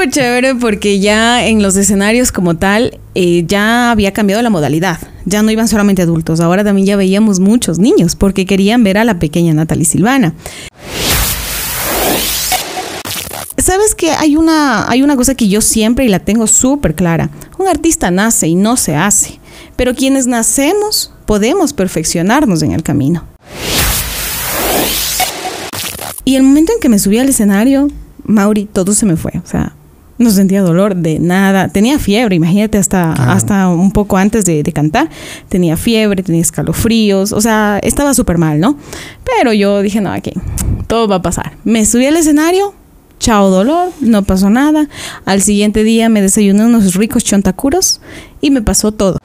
súper chévere porque ya en los escenarios como tal eh, ya había cambiado la modalidad. Ya no iban solamente adultos, ahora también ya veíamos muchos niños porque querían ver a la pequeña Natalie Silvana. Sabes que hay una, hay una cosa que yo siempre y la tengo súper clara. Un artista nace y no se hace, pero quienes nacemos podemos perfeccionarnos en el camino. Y el momento en que me subí al escenario, Mauri, todo se me fue. O sea, no sentía dolor de nada. Tenía fiebre, imagínate, hasta, hasta un poco antes de, de, cantar. Tenía fiebre, tenía escalofríos. O sea, estaba súper mal, ¿no? Pero yo dije, no, aquí, todo va a pasar. Me subí al escenario, chao dolor, no pasó nada. Al siguiente día me desayuné unos ricos chontacuros y me pasó todo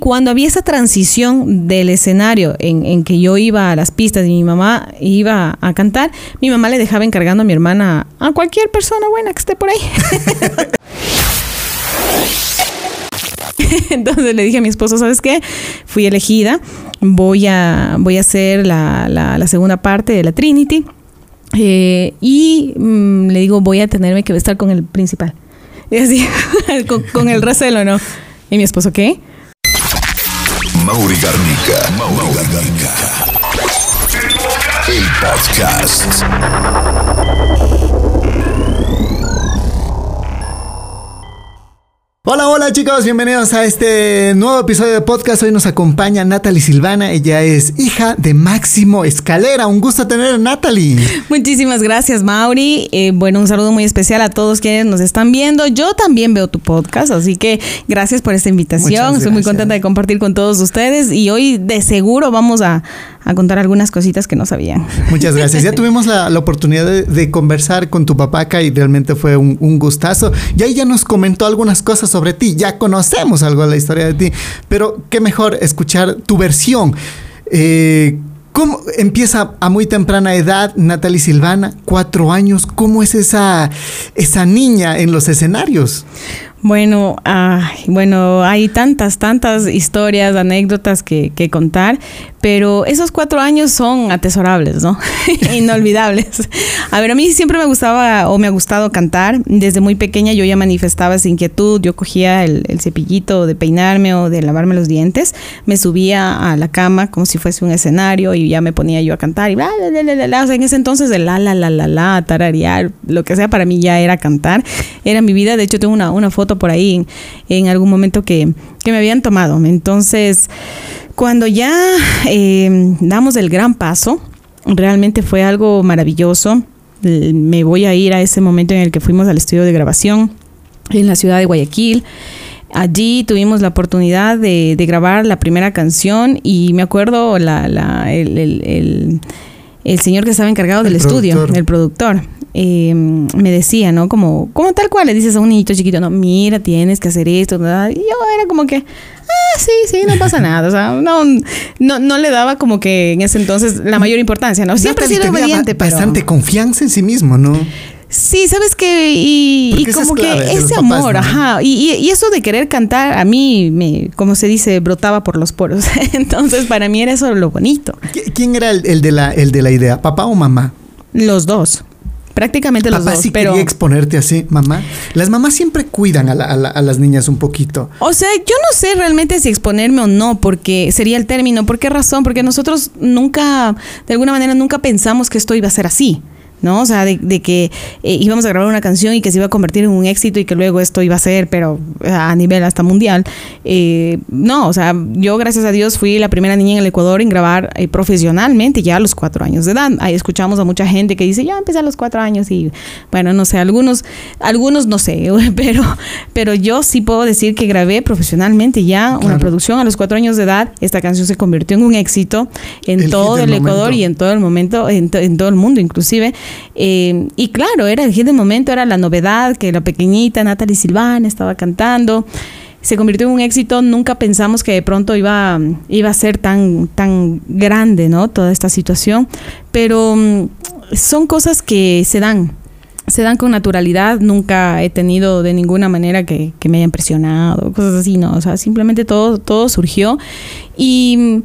cuando había esa transición del escenario en, en, que yo iba a las pistas y mi mamá iba a cantar, mi mamá le dejaba encargando a mi hermana a cualquier persona buena que esté por ahí. Entonces le dije a mi esposo, ¿sabes qué? Fui elegida, voy a, voy a hacer la, la, la segunda parte de la Trinity eh, y mmm, le digo, voy a tenerme que estar con el principal. Y así, con, con el recelo, ¿no? Y mi esposo, ¿qué? Mauri Garnica. Mauri Garnica. El podcast. Hola, hola chicos, bienvenidos a este nuevo episodio de podcast. Hoy nos acompaña Natalie Silvana, ella es hija de Máximo Escalera. Un gusto tener a Natalie. Muchísimas gracias, Mauri. Eh, bueno, un saludo muy especial a todos quienes nos están viendo. Yo también veo tu podcast, así que gracias por esta invitación. Estoy muy contenta de compartir con todos ustedes y hoy de seguro vamos a, a contar algunas cositas que no sabían. Muchas gracias. Ya tuvimos la, la oportunidad de, de, conversar con tu papá acá y realmente fue un, un gustazo. Y ahí ya nos comentó algunas cosas sobre ti, ya conocemos algo de la historia de ti, pero qué mejor escuchar tu versión. Eh, ¿Cómo empieza a muy temprana edad Natalie Silvana? Cuatro años. ¿Cómo es esa, esa niña en los escenarios? Bueno, ay, bueno, hay tantas, tantas historias, anécdotas que, que, contar, pero esos cuatro años son atesorables, ¿no? Inolvidables. A ver, a mí siempre me gustaba o me ha gustado cantar. Desde muy pequeña yo ya manifestaba esa inquietud. Yo cogía el, el cepillito de peinarme o de lavarme los dientes, me subía a la cama como si fuese un escenario y ya me ponía yo a cantar y bla, bla, bla, bla, bla. O sea, en ese entonces el la, la, la, la, la, tararear, lo que sea para mí ya era cantar. Era mi vida. De hecho, tengo una, una foto por ahí en, en algún momento que, que, me habían tomado. Entonces, cuando ya eh, damos el gran paso, realmente fue algo maravilloso. Me voy a ir a ese momento en el que fuimos al estudio de grabación en la ciudad de Guayaquil. Allí tuvimos la oportunidad de, de grabar la primera canción y me acuerdo la, la, el, el, el, el, señor que estaba encargado del estudio, el productor eh, me decía, ¿no? Como, como tal cual le dices a un niñito chiquito, no, mira, tienes que hacer esto, ¿verdad? Y yo era como que, ah, sí, sí, no pasa nada. O sea, no, no, no le daba como que en ese entonces la mayor importancia, ¿no? Siempre he sido obediente, pero... Bastante confianza en sí mismo, ¿no? Sí, sabes que y, y como que ese amor, papás, ¿no? ajá, y, y, eso de querer cantar a mí me, como se dice, brotaba por los poros. Entonces para mí era eso lo bonito. ¿Quién era el, el de la el de la idea, papá o mamá? Los dos prácticamente los Papá dos. sí pero quería exponerte así, mamá. Las mamás siempre cuidan a, la, a, la, a, las niñas un poquito. O sea, yo no sé realmente si exponerme o no, porque sería el término. ¿Por qué razón? Porque nosotros nunca, de alguna manera, nunca pensamos que esto iba a ser así. ¿No? O sea, de, de que eh, íbamos a grabar una canción y que se iba a convertir en un éxito y que luego esto iba a ser, pero a nivel hasta mundial. Eh, no, o sea, yo gracias a Dios fui la primera niña en el Ecuador en grabar eh, profesionalmente ya a los cuatro años de edad. Ahí escuchamos a mucha gente que dice, ya empecé a los cuatro años y bueno, no sé, algunos, algunos no sé, pero, pero yo sí puedo decir que grabé profesionalmente ya claro. una producción a los cuatro años de edad. Esta canción se convirtió en un éxito en el todo el Ecuador y en todo el momento, en, en todo el mundo inclusive. Eh, y claro, era el hit momento, era la novedad que la pequeñita Natalie Silvana estaba cantando. Se convirtió en un éxito, nunca pensamos que de pronto iba, iba a ser tan, tan grande, ¿no? Toda esta situación. Pero um, son cosas que se dan, se dan con naturalidad, nunca he tenido de ninguna manera que, que, me hayan presionado, cosas así, ¿no? O sea, simplemente todo, todo surgió y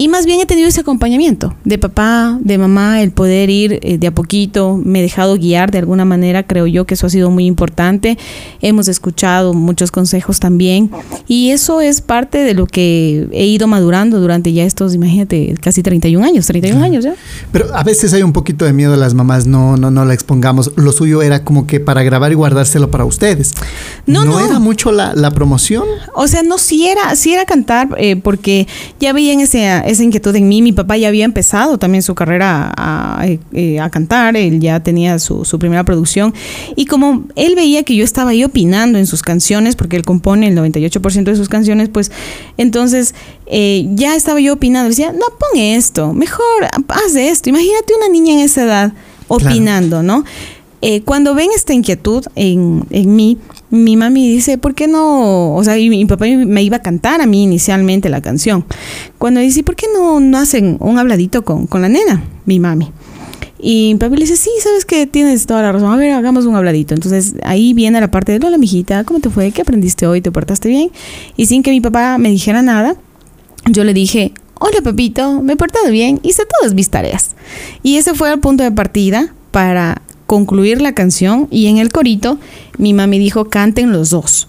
Y más bien he tenido ese acompañamiento de papá, de mamá, el poder ir eh, de a poquito, me he dejado guiar de alguna manera, creo yo que eso ha sido muy importante. Hemos escuchado muchos consejos también y eso es parte de lo que he ido madurando durante ya estos, imagínate, casi 31 años, 31 años ya. Pero a veces hay un poquito de miedo a las mamás, no, no, no la expongamos. Lo suyo era como que para grabar y guardárselo para ustedes. No, no. era mucho la, la promoción? O sea, no, sí era, sí era cantar, eh, porque ya veían ese, esa inquietud en mí. Mi papá ya había empezado también su carrera a, eh, a cantar, él ya tenía su, su, primera producción. Y como él veía que yo estaba ahí opinando en sus canciones, porque él compone el 98% de sus canciones, pues entonces eh, ya estaba yo opinando. Decía, no, pon esto, mejor haz esto. Imagínate una niña en esa edad opinando, claro. ¿no? Eh, cuando ven esta inquietud en, en mí, mi mami dice, ¿por qué no? O sea, y mi papá me iba a cantar a mí inicialmente la canción. Cuando dice, ¿por qué no, no hacen un habladito con, con la nena? Mi mami. Y mi papá le dice, sí, sabes que tienes toda la razón. A ver, hagamos un habladito. Entonces ahí viene la parte de, hola, mijita, ¿cómo te fue? ¿Qué aprendiste hoy? ¿Te portaste bien? Y sin que mi papá me dijera nada, yo le dije, hola, papito, me he portado bien, hice todas mis tareas. Y ese fue el punto de partida para concluir la canción y en el corito mi mami dijo canten los dos.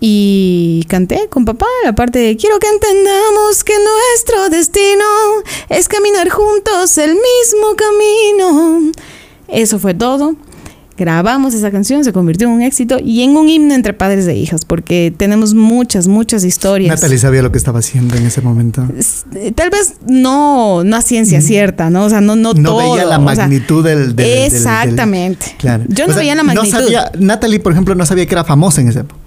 Y canté con papá la parte de quiero que entendamos que nuestro destino es caminar juntos el mismo camino. Eso fue todo grabamos esa canción, se convirtió en un éxito y en un himno entre padres e hijas, porque tenemos muchas, muchas historias. Natalie sabía lo que estaba haciendo en ese momento. Eh, tal vez no, no a ciencia mm. cierta, ¿no? O sea, no, no, no todo. veía la magnitud o sea, del, del, Exactamente. Del, claro. Yo no o sea, veía la magnitud. No sabía, Natalie, por ejemplo, no sabía que era famosa en ese época.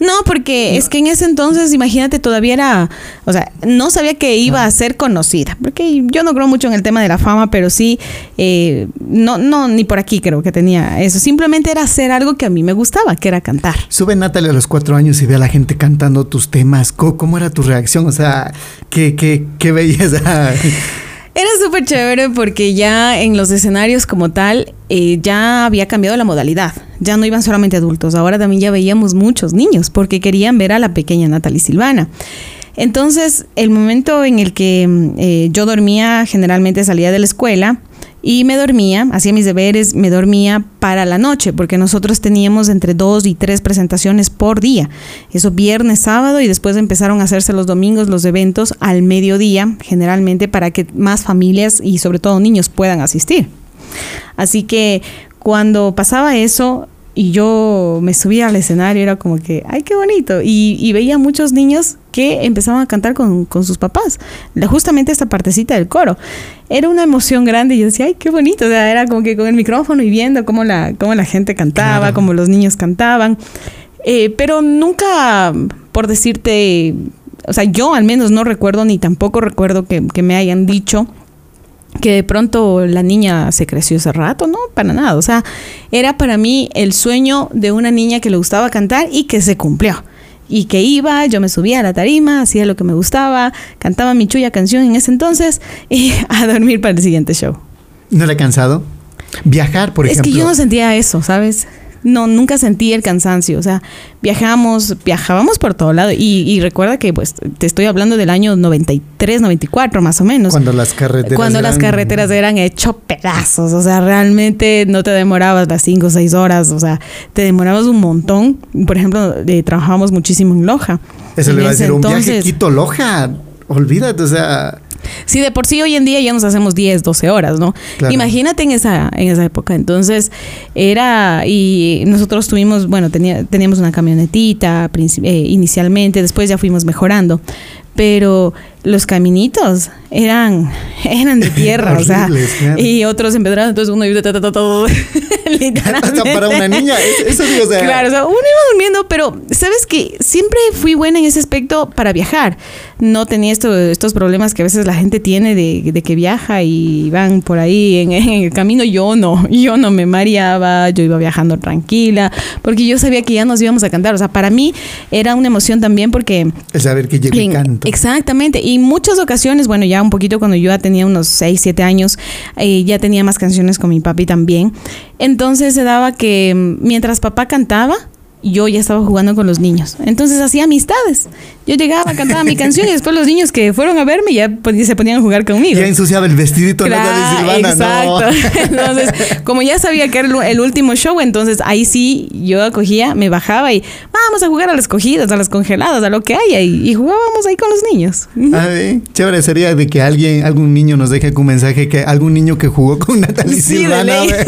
No, porque no. es que en ese entonces, imagínate, todavía era, o sea, no sabía que iba no. a ser conocida, porque yo no creo mucho en el tema de la fama, pero sí, eh, no, no, ni por aquí creo que tenía eso. Simplemente era hacer algo que a mí me gustaba, que era cantar. Sube Natalia a los cuatro años y ve a la gente cantando tus temas. ¿Cómo, cómo era tu reacción? O sea, qué, qué, qué belleza. Era súper chévere porque ya en los escenarios como tal eh, ya había cambiado la modalidad. Ya no iban solamente adultos, ahora también ya veíamos muchos niños porque querían ver a la pequeña Natalie Silvana. Entonces, el momento en el que eh, yo dormía, generalmente salía de la escuela y me dormía, hacía mis deberes, me dormía para la noche, porque nosotros teníamos entre dos y tres presentaciones por día. Eso viernes, sábado y después empezaron a hacerse los domingos los eventos al mediodía, generalmente para que más familias y sobre todo niños puedan asistir. Así que cuando pasaba eso, y yo me subía al escenario, era como que, ay, qué bonito. Y, y veía muchos niños que empezaban a cantar con, con, sus papás, justamente esta partecita del coro. Era una emoción grande y yo decía, ay, qué bonito. O sea, era como que con el micrófono y viendo cómo la, cómo la gente cantaba, claro. cómo los niños cantaban. Eh, pero nunca, por decirte, o sea, yo al menos no recuerdo ni tampoco recuerdo que, que me hayan dicho que de pronto la niña se creció ese rato, no, para nada. O sea, era para mí el sueño de una niña que le gustaba cantar y que se cumplió. Y que iba, yo me subía a la tarima, hacía lo que me gustaba, cantaba mi chulla canción en ese entonces y a dormir para el siguiente show. ¿No le ha cansado? Viajar, por es ejemplo. Es que yo no sentía eso, ¿sabes? No, nunca sentí el cansancio. O sea, viajamos, viajábamos por todo lado. Y, y, recuerda que, pues, te estoy hablando del año 93, 94, más o menos. Cuando las carreteras Cuando eran... las carreteras eran hecho pedazos. O sea, realmente no te demorabas las 5 o 6 horas. O sea, te demorabas un montón. Por ejemplo, eh, trabajábamos muchísimo en Loja. Eso en le va a decir, entonces, un viaje Quito-Loja. Olvídate, o sea... Sí, de por sí hoy en día ya nos hacemos 10, 12 horas, ¿no? Claro. Imagínate en esa, en esa época. Entonces, era, y nosotros tuvimos, bueno, tenía, teníamos una camionetita eh, inicialmente, después ya fuimos mejorando, pero los caminitos eran, eran de tierra, o sea, claro. y otros empedrados, entonces uno iba todo, literalmente. Hasta para una niña, eso digo, o sea. Claro, o sea, uno iba durmiendo, pero sabes que siempre fui buena en ese aspecto para viajar. No tenía esto, estos problemas que a veces la gente tiene de, de que viaja y van por ahí en, en, el camino. Yo no, yo no me mareaba, yo iba viajando tranquila, porque yo sabía que ya nos íbamos a cantar. O sea, para mí era una emoción también porque... El saber que llegué y Exactamente, y muchas ocasiones, bueno, ya un poquito cuando yo ya tenía unos 6, 7 años, eh, ya tenía más canciones con mi papi también. Entonces se daba que mientras papá cantaba, yo ya estaba jugando con los niños. Entonces hacía amistades. Yo llegaba, cantaba mi canción y después los niños que fueron a verme ya pues, se ponían a jugar conmigo. Ya ensuciaba el vestidito claro, Silvana. Exacto. Entonces, como ya sabía que era el último show, entonces ahí sí yo acogía, me bajaba y vamos a jugar a las cogidas, a las congeladas, a lo que haya y, jugábamos ahí con los niños. Ah, chévere sería de que alguien, algún niño nos deje un mensaje que algún niño que jugó con Natalie sí, Silvana. De,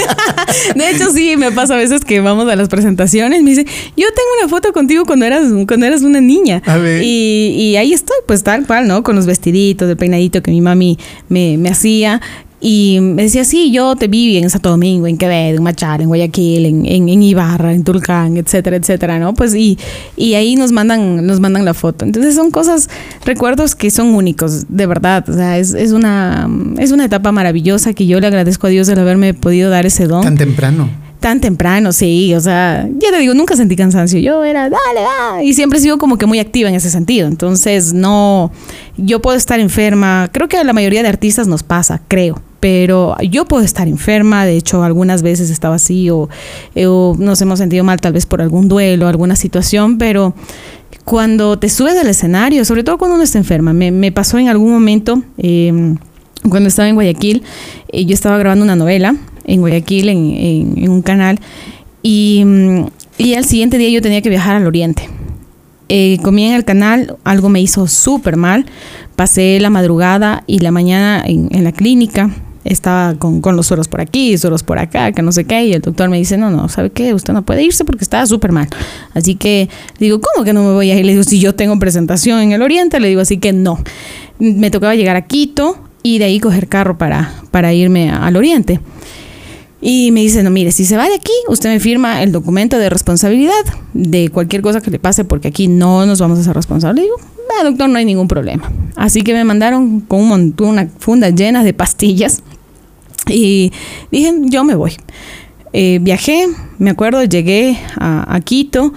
de, hecho, sí, me pasa a veces que vamos a las presentaciones, me dice, yo tengo una foto contigo cuando eras, cuando eras una niña. A ver. Y, ahí estoy, pues tal cual, ¿no? Con los vestiditos, el peinadito que mi mami me, me hacía. Y me decía, sí, yo te vi en Santo Domingo, en Quevedo, en Machar, en Guayaquil, en, en, Ibarra, en Tulcán, etcétera, etcétera, ¿no? Pues y, y ahí nos mandan, nos mandan la foto. Entonces son cosas, recuerdos que son únicos, de verdad. O sea, es, es, una, es una etapa maravillosa que yo le agradezco a Dios de haberme podido dar ese don. Tan temprano tan temprano, sí, o sea, ya te digo, nunca sentí cansancio, yo era, dale, va, y siempre he sido como que muy activa en ese sentido, entonces no, yo puedo estar enferma, creo que a la mayoría de artistas nos pasa, creo, pero yo puedo estar enferma, de hecho algunas veces estaba así o, o nos hemos sentido mal tal vez por algún duelo, alguna situación, pero cuando te subes al escenario, sobre todo cuando uno está enferma, me, pasó en algún momento, eh, cuando estaba en Guayaquil, eh, yo estaba grabando una novela en Guayaquil, en, un canal, y, mm, y, al siguiente día yo tenía que viajar al oriente. Eh, comí en el canal, algo me hizo súper mal, pasé la madrugada y la mañana en, la clínica, estaba con, con, los sueros por aquí, sueros por acá, que no sé qué, y el doctor me dice, no, no, ¿sabe qué? Usted no puede irse porque está súper mal. Así que digo, ¿cómo que no me voy a ir? Le digo, si yo tengo presentación en el Oriente, le digo, así que no. Me tocaba llegar a Quito y de ahí coger carro para, para irme al Oriente. Y me dice, no, mire, si se va de aquí, usted me firma el documento de responsabilidad de cualquier cosa que le pase, porque aquí no nos vamos a ser responsables. digo, doctor, no hay ningún problema. Así que me mandaron con un montón, una funda llena de pastillas. Y dije, yo me voy. Eh, viajé, me acuerdo, llegué a Quito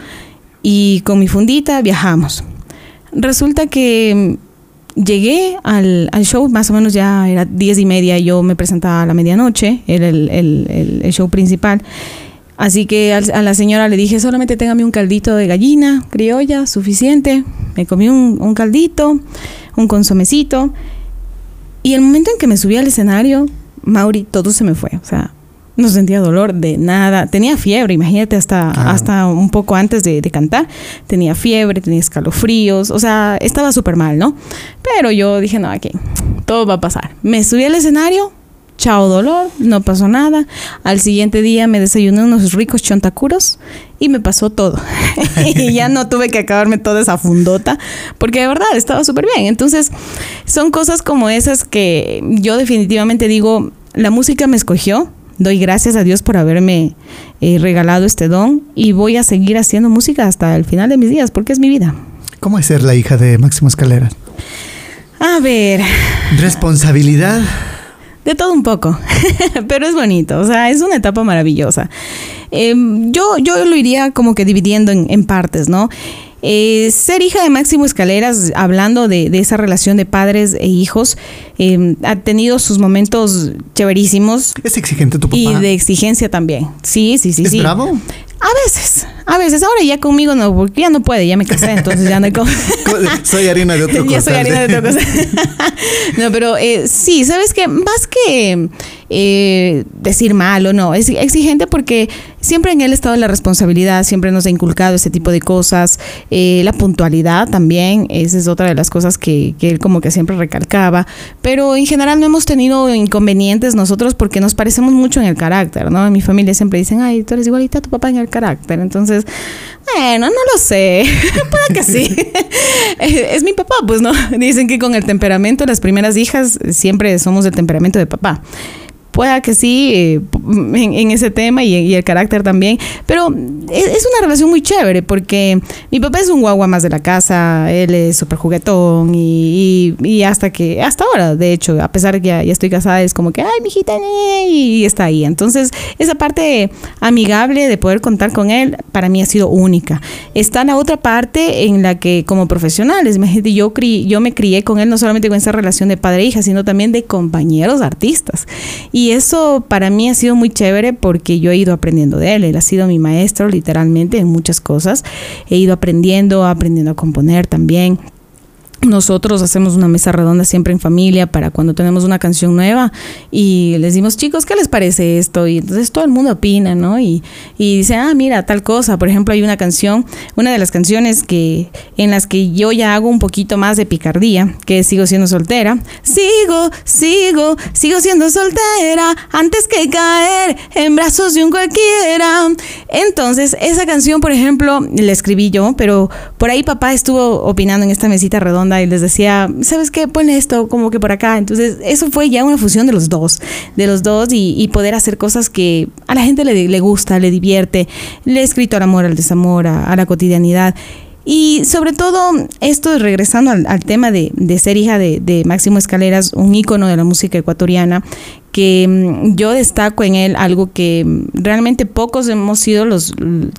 y con mi fundita viajamos. Resulta que llegué al, show, más o menos ya era diez y media, yo me presentaba a la medianoche, era el, show principal. Así que a la señora le dije, solamente téngame un caldito de gallina criolla, suficiente. Me comí un, un caldito, un consomecito. Y el momento en que me subí al escenario, Mauri, todo se me fue. O sea, no sentía dolor de nada. Tenía fiebre, imagínate, hasta, hasta un poco antes de, cantar. Tenía fiebre, tenía escalofríos, o sea, estaba súper mal, ¿no? Pero yo dije, no, aquí, todo va a pasar. Me subí al escenario, chao dolor, no pasó nada. Al siguiente día me desayuné unos ricos chontacuros y me pasó todo. y ya no tuve que acabarme toda esa fundota porque de verdad estaba súper bien. Entonces, son cosas como esas que yo definitivamente digo, la música me escogió, doy gracias a Dios por haberme eh, regalado este don y voy a seguir haciendo música hasta el final de mis días porque es mi vida. ¿Cómo es ser la hija de Máximo Escalera? A ver. Responsabilidad. De todo un poco, pero es bonito, o sea, es una etapa maravillosa. Em, yo, yo lo iría como que dividiendo en, en partes, ¿no? Eh, ser hija de Máximo Escaleras, hablando de, esa relación de padres e hijos, em, ha tenido sus momentos chéverísimos. ¿Es exigente tu papá? Y de exigencia también. Sí, sí, sí. ¿Es sí. bravo? A veces, a veces. Ahora ya conmigo no, porque ya no puede, ya me casé, entonces ya no hay como... soy harina de otro cosa. Ya soy harina de otra cosa. no, pero eh, sí, ¿sabes qué? Más que eh, decir mal o no, es exigente porque siempre en él ha estado la responsabilidad, siempre nos ha inculcado ese tipo de cosas, eh, la puntualidad también, esa es otra de las cosas que, que, él como que siempre recalcaba, pero en general no hemos tenido inconvenientes nosotros porque nos parecemos mucho en el carácter, ¿no? En mi familia siempre dicen, ay, tú eres igualita a tu papá en el carácter, entonces, bueno, no lo sé, puede que sí, es mi papá, pues no, dicen que con el temperamento, las primeras hijas siempre somos del temperamento de papá pueda que sí eh, en, ese tema y, el carácter también, pero es, una relación muy chévere porque mi papá es un guagua más de la casa, él es súper juguetón y, y, hasta que, hasta ahora, de hecho, a pesar que ya, estoy casada, es como que, ay, mijita, y está ahí. Entonces, esa parte amigable de poder contar con él, para mí ha sido única. Está la otra parte en la que como profesionales, imagínate, yo, yo me crié con él no solamente con esa relación de padre e sino también de compañeros artistas. Y Y eso para mí ha sido muy chévere porque yo he ido aprendiendo de él. Él ha sido mi maestro literalmente en muchas cosas. He ido aprendiendo, aprendiendo a componer también. Nosotros hacemos una mesa redonda siempre en familia para cuando tenemos una canción nueva y les decimos, chicos, ¿qué les parece esto? Y entonces todo el mundo opina, ¿no? Y, y dice, ah, mira, tal cosa. Por ejemplo, hay una canción, una de las canciones que en las que yo ya hago un poquito más de picardía, que sigo siendo soltera. Sigo, sigo, sigo siendo soltera antes que caer en brazos de un cualquiera. Entonces, esa canción, por ejemplo, la escribí yo, pero por ahí papá estuvo opinando en esta mesita redonda y les decía, ¿sabes qué? Pon esto como que por acá. Entonces, eso fue ya una fusión de los dos, de los dos y, poder hacer cosas que a la gente le, le, gusta, le divierte. Le he escrito al amor, al desamor, a, la cotidianidad. Y sobre todo, esto regresando al, tema de, ser hija de, de, Máximo Escaleras, un ícono de la música ecuatoriana, que mm, yo destaco en él algo que mm, realmente pocos hemos sido los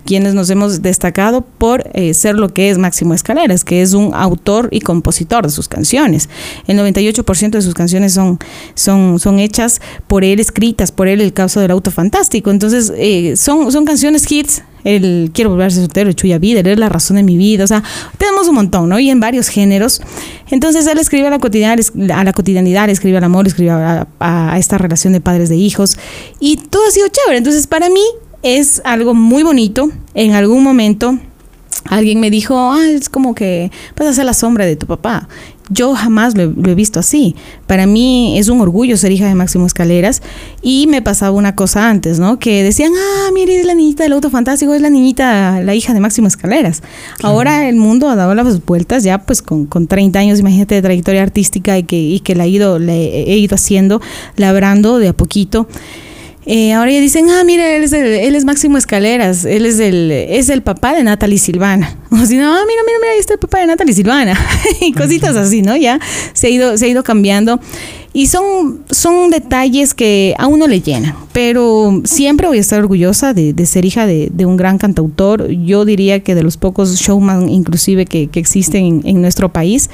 quienes nos hemos destacado por eh, ser lo que es Máximo Escaleras, que es un autor y compositor de sus canciones. El 98% de sus canciones son, son, son hechas por él, escritas por él, el caso del auto fantástico. Entonces, eh, son, son canciones hits el quiero volverse soltero, chuya vida, es la razón de mi vida, o sea, tenemos un montón, ¿no? Y en varios géneros. Entonces él escribe a la cotidianidad, a la cotidianidad, escribe al amor, escribe a, a, esta relación de padres de hijos y todo ha sido chévere. Entonces para mí es algo muy bonito. En algún momento alguien me dijo, ah, es como que vas a ser la sombra de tu papá. Yo jamás lo, he visto así. Para mí es un orgullo ser hija de Máximo Escaleras y me pasaba una cosa antes, ¿no? Que decían, ah, mire, es la niñita del auto fantástico, es la niñita, la hija de Máximo Escaleras. Ahora el mundo ha dado las vueltas ya pues con, con 30 años, imagínate, de trayectoria artística y que, y que la he ido, le he ido haciendo, labrando de a poquito. Eh, ahora ya dicen, ah, mira, él es, él es Máximo Escaleras, él es el, es el papá de Natalie Silvana. O si no, ah, mira, mira, mira, ahí está el papá de Natalie Silvana. y cositas así, ¿no? Ya se ha ido, se ha ido cambiando. Y son, son detalles que a uno le llenan, pero siempre voy a estar orgullosa de, de ser hija de, de, un gran cantautor. Yo diría que de los pocos showman inclusive que, que existen en, en nuestro país.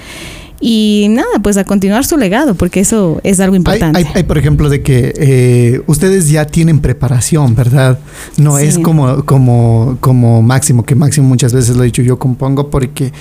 Y nada, pues a continuar su legado, porque eso es algo importante. Hay, por ejemplo, de que eh, ustedes ya tienen preparación, ¿verdad? No es como, como, como Máximo, que Máximo muchas veces lo he dicho, yo compongo porque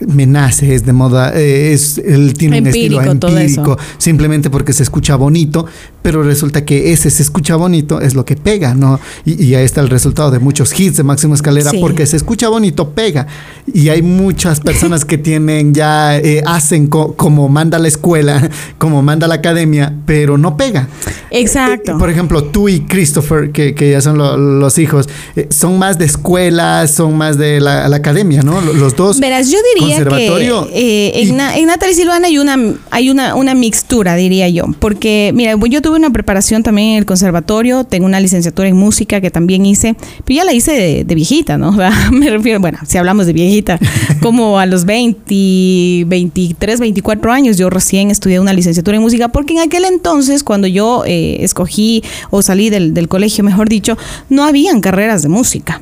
eh, me nace, es de moda, eh, es, él tiene un estilo empírico, simplemente porque se escucha bonito, pero resulta que ese se escucha bonito es lo que pega, ¿no? Y, ahí está el resultado de muchos hits de Máximo Escalera, porque se escucha bonito, pega. Y hay muchas personas que tienen ya, eh, hacen como manda la escuela, como manda la academia, pero no pega. Exacto. Eh, por ejemplo, tú y Christopher, que, que ya son los hijos, son más de escuela, son más de la, la academia, ¿no? Los dos. Verás, yo diría que eh, en, en, Natalia Silvana hay una hay una, una mixtura, diría yo, porque mira, yo tuve una preparación también en el conservatorio, tengo una licenciatura en música que también hice, pero ya la hice de, viejita, ¿no? Me refiero, bueno, si hablamos de viejita, como a los 20, 23, 24 años, yo recién estudié una licenciatura en música, porque en aquel entonces, cuando yo eh, escogí o salí del, del colegio, mejor dicho, no habían carreras de música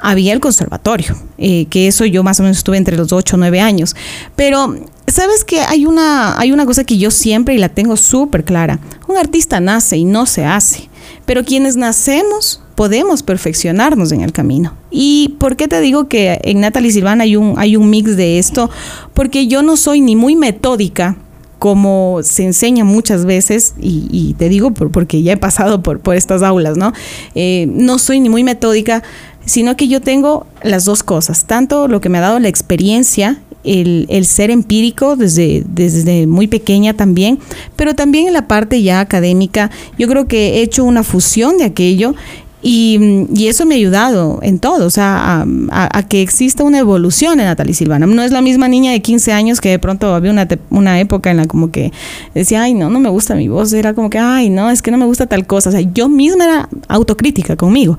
había el conservatorio, eh, que eso yo más o menos estuve entre los 8 o 9 años. Pero, ¿sabes que hay una, hay una cosa que yo siempre y la tengo súper clara? Un artista nace y no se hace, pero quienes nacemos podemos perfeccionarnos en el camino. ¿Y por qué te digo que en Natalie Silvana hay un, hay un mix de esto? Porque yo no soy ni muy metódica, como se enseña muchas veces, y, te digo porque ya he pasado por, por estas aulas, ¿no? Eh, no soy ni muy metódica, sino que yo tengo las dos cosas, tanto lo que me ha dado la experiencia, el, ser empírico desde, desde muy pequeña también, pero también en la parte ya académica, yo creo que he hecho una fusión de aquello y, eso me ha ayudado en todo, o sea, a, que exista una evolución en Natalie Silvana. No es la misma niña de 15 años que de pronto había una, una época en la como que decía, ay, no, no me gusta mi voz, era como que, ay, no, es que no me gusta tal cosa. O sea, yo misma era autocrítica conmigo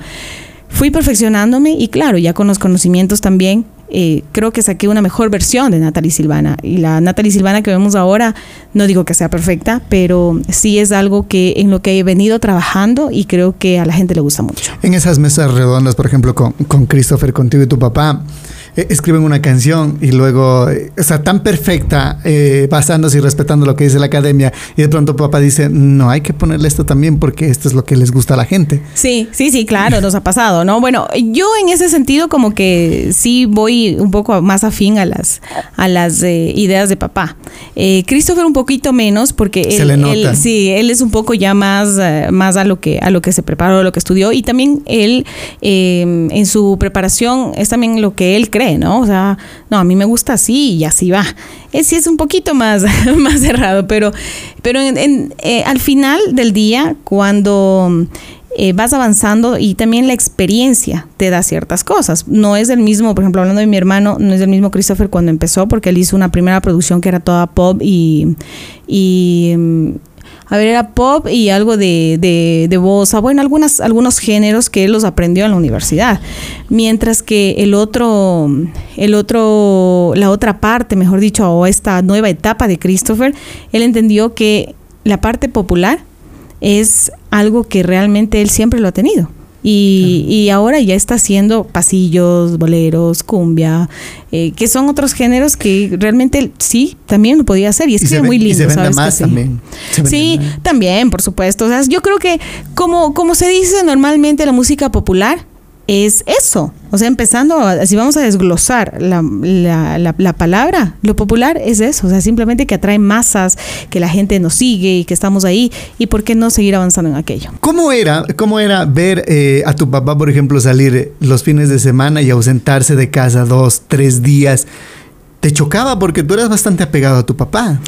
fui perfeccionándome y claro, ya con los conocimientos también, eh, creo que saqué una mejor versión de Natalie Silvana. Y la Natalie Silvana que vemos ahora, no digo que sea perfecta, pero sí es algo que en lo que he venido trabajando y creo que a la gente le gusta mucho. En esas mesas redondas, por ejemplo, con, con Christopher, contigo y tu papá, eh, escriben una canción y luego, eh, o sea, tan perfecta, eh, basándose y respetando lo que dice la academia, y de pronto papá dice, no, hay que ponerle esto también porque esto es lo que les gusta a la gente. Sí, sí, sí, claro, nos ha pasado, ¿no? Bueno, yo en ese sentido como que sí voy un poco más afín a las, a las eh, ideas de papá. Eh, Christopher un poquito menos porque Se él, le nota. él- sí, él es un poco ya más, más a lo que a lo que se preparó, a lo que estudió y también él eh, en su preparación es también lo que él cree, ¿no? O sea, no, a mí me gusta así y así va. Sí es un poquito más, más cerrado, pero, pero eh, al final del día, cuando eh, vas avanzando y también la experiencia te da ciertas cosas. No es el mismo, por ejemplo, hablando de mi hermano, no es el mismo Christopher cuando empezó, porque él hizo una primera producción que era toda pop y, y mm, a ver, era pop y algo de, de, de bossa, bueno, algunas, algunos géneros que él los aprendió en la universidad. Mientras que el otro, el otro, la otra parte, mejor dicho, o esta nueva etapa de Christopher, él entendió que la parte popular es algo que realmente él siempre lo ha tenido. Y, y ahora ya está haciendo pasillos, boleros, cumbia, eh, que son otros géneros que realmente sí también lo podía hacer y Y escribe ven- muy y lindo. se vende ¿sabes que más sí? también. Se vende Sí, más. también, por supuesto. O sea, yo creo que como, como se dice normalmente la música popular, es eso. O sea, empezando, si vamos a desglosar la, la, la- la palabra, lo popular es eso. O sea, simplemente que atrae masas, que la gente nos sigue y que estamos ahí. ¿Y por qué no seguir avanzando en aquello? ¿Cómo era, cómo era ver eh, a tu papá, por ejemplo, salir los fines de semana y ausentarse de casa dos, tres días? ¿Te chocaba porque tú eras bastante apegado a tu papá?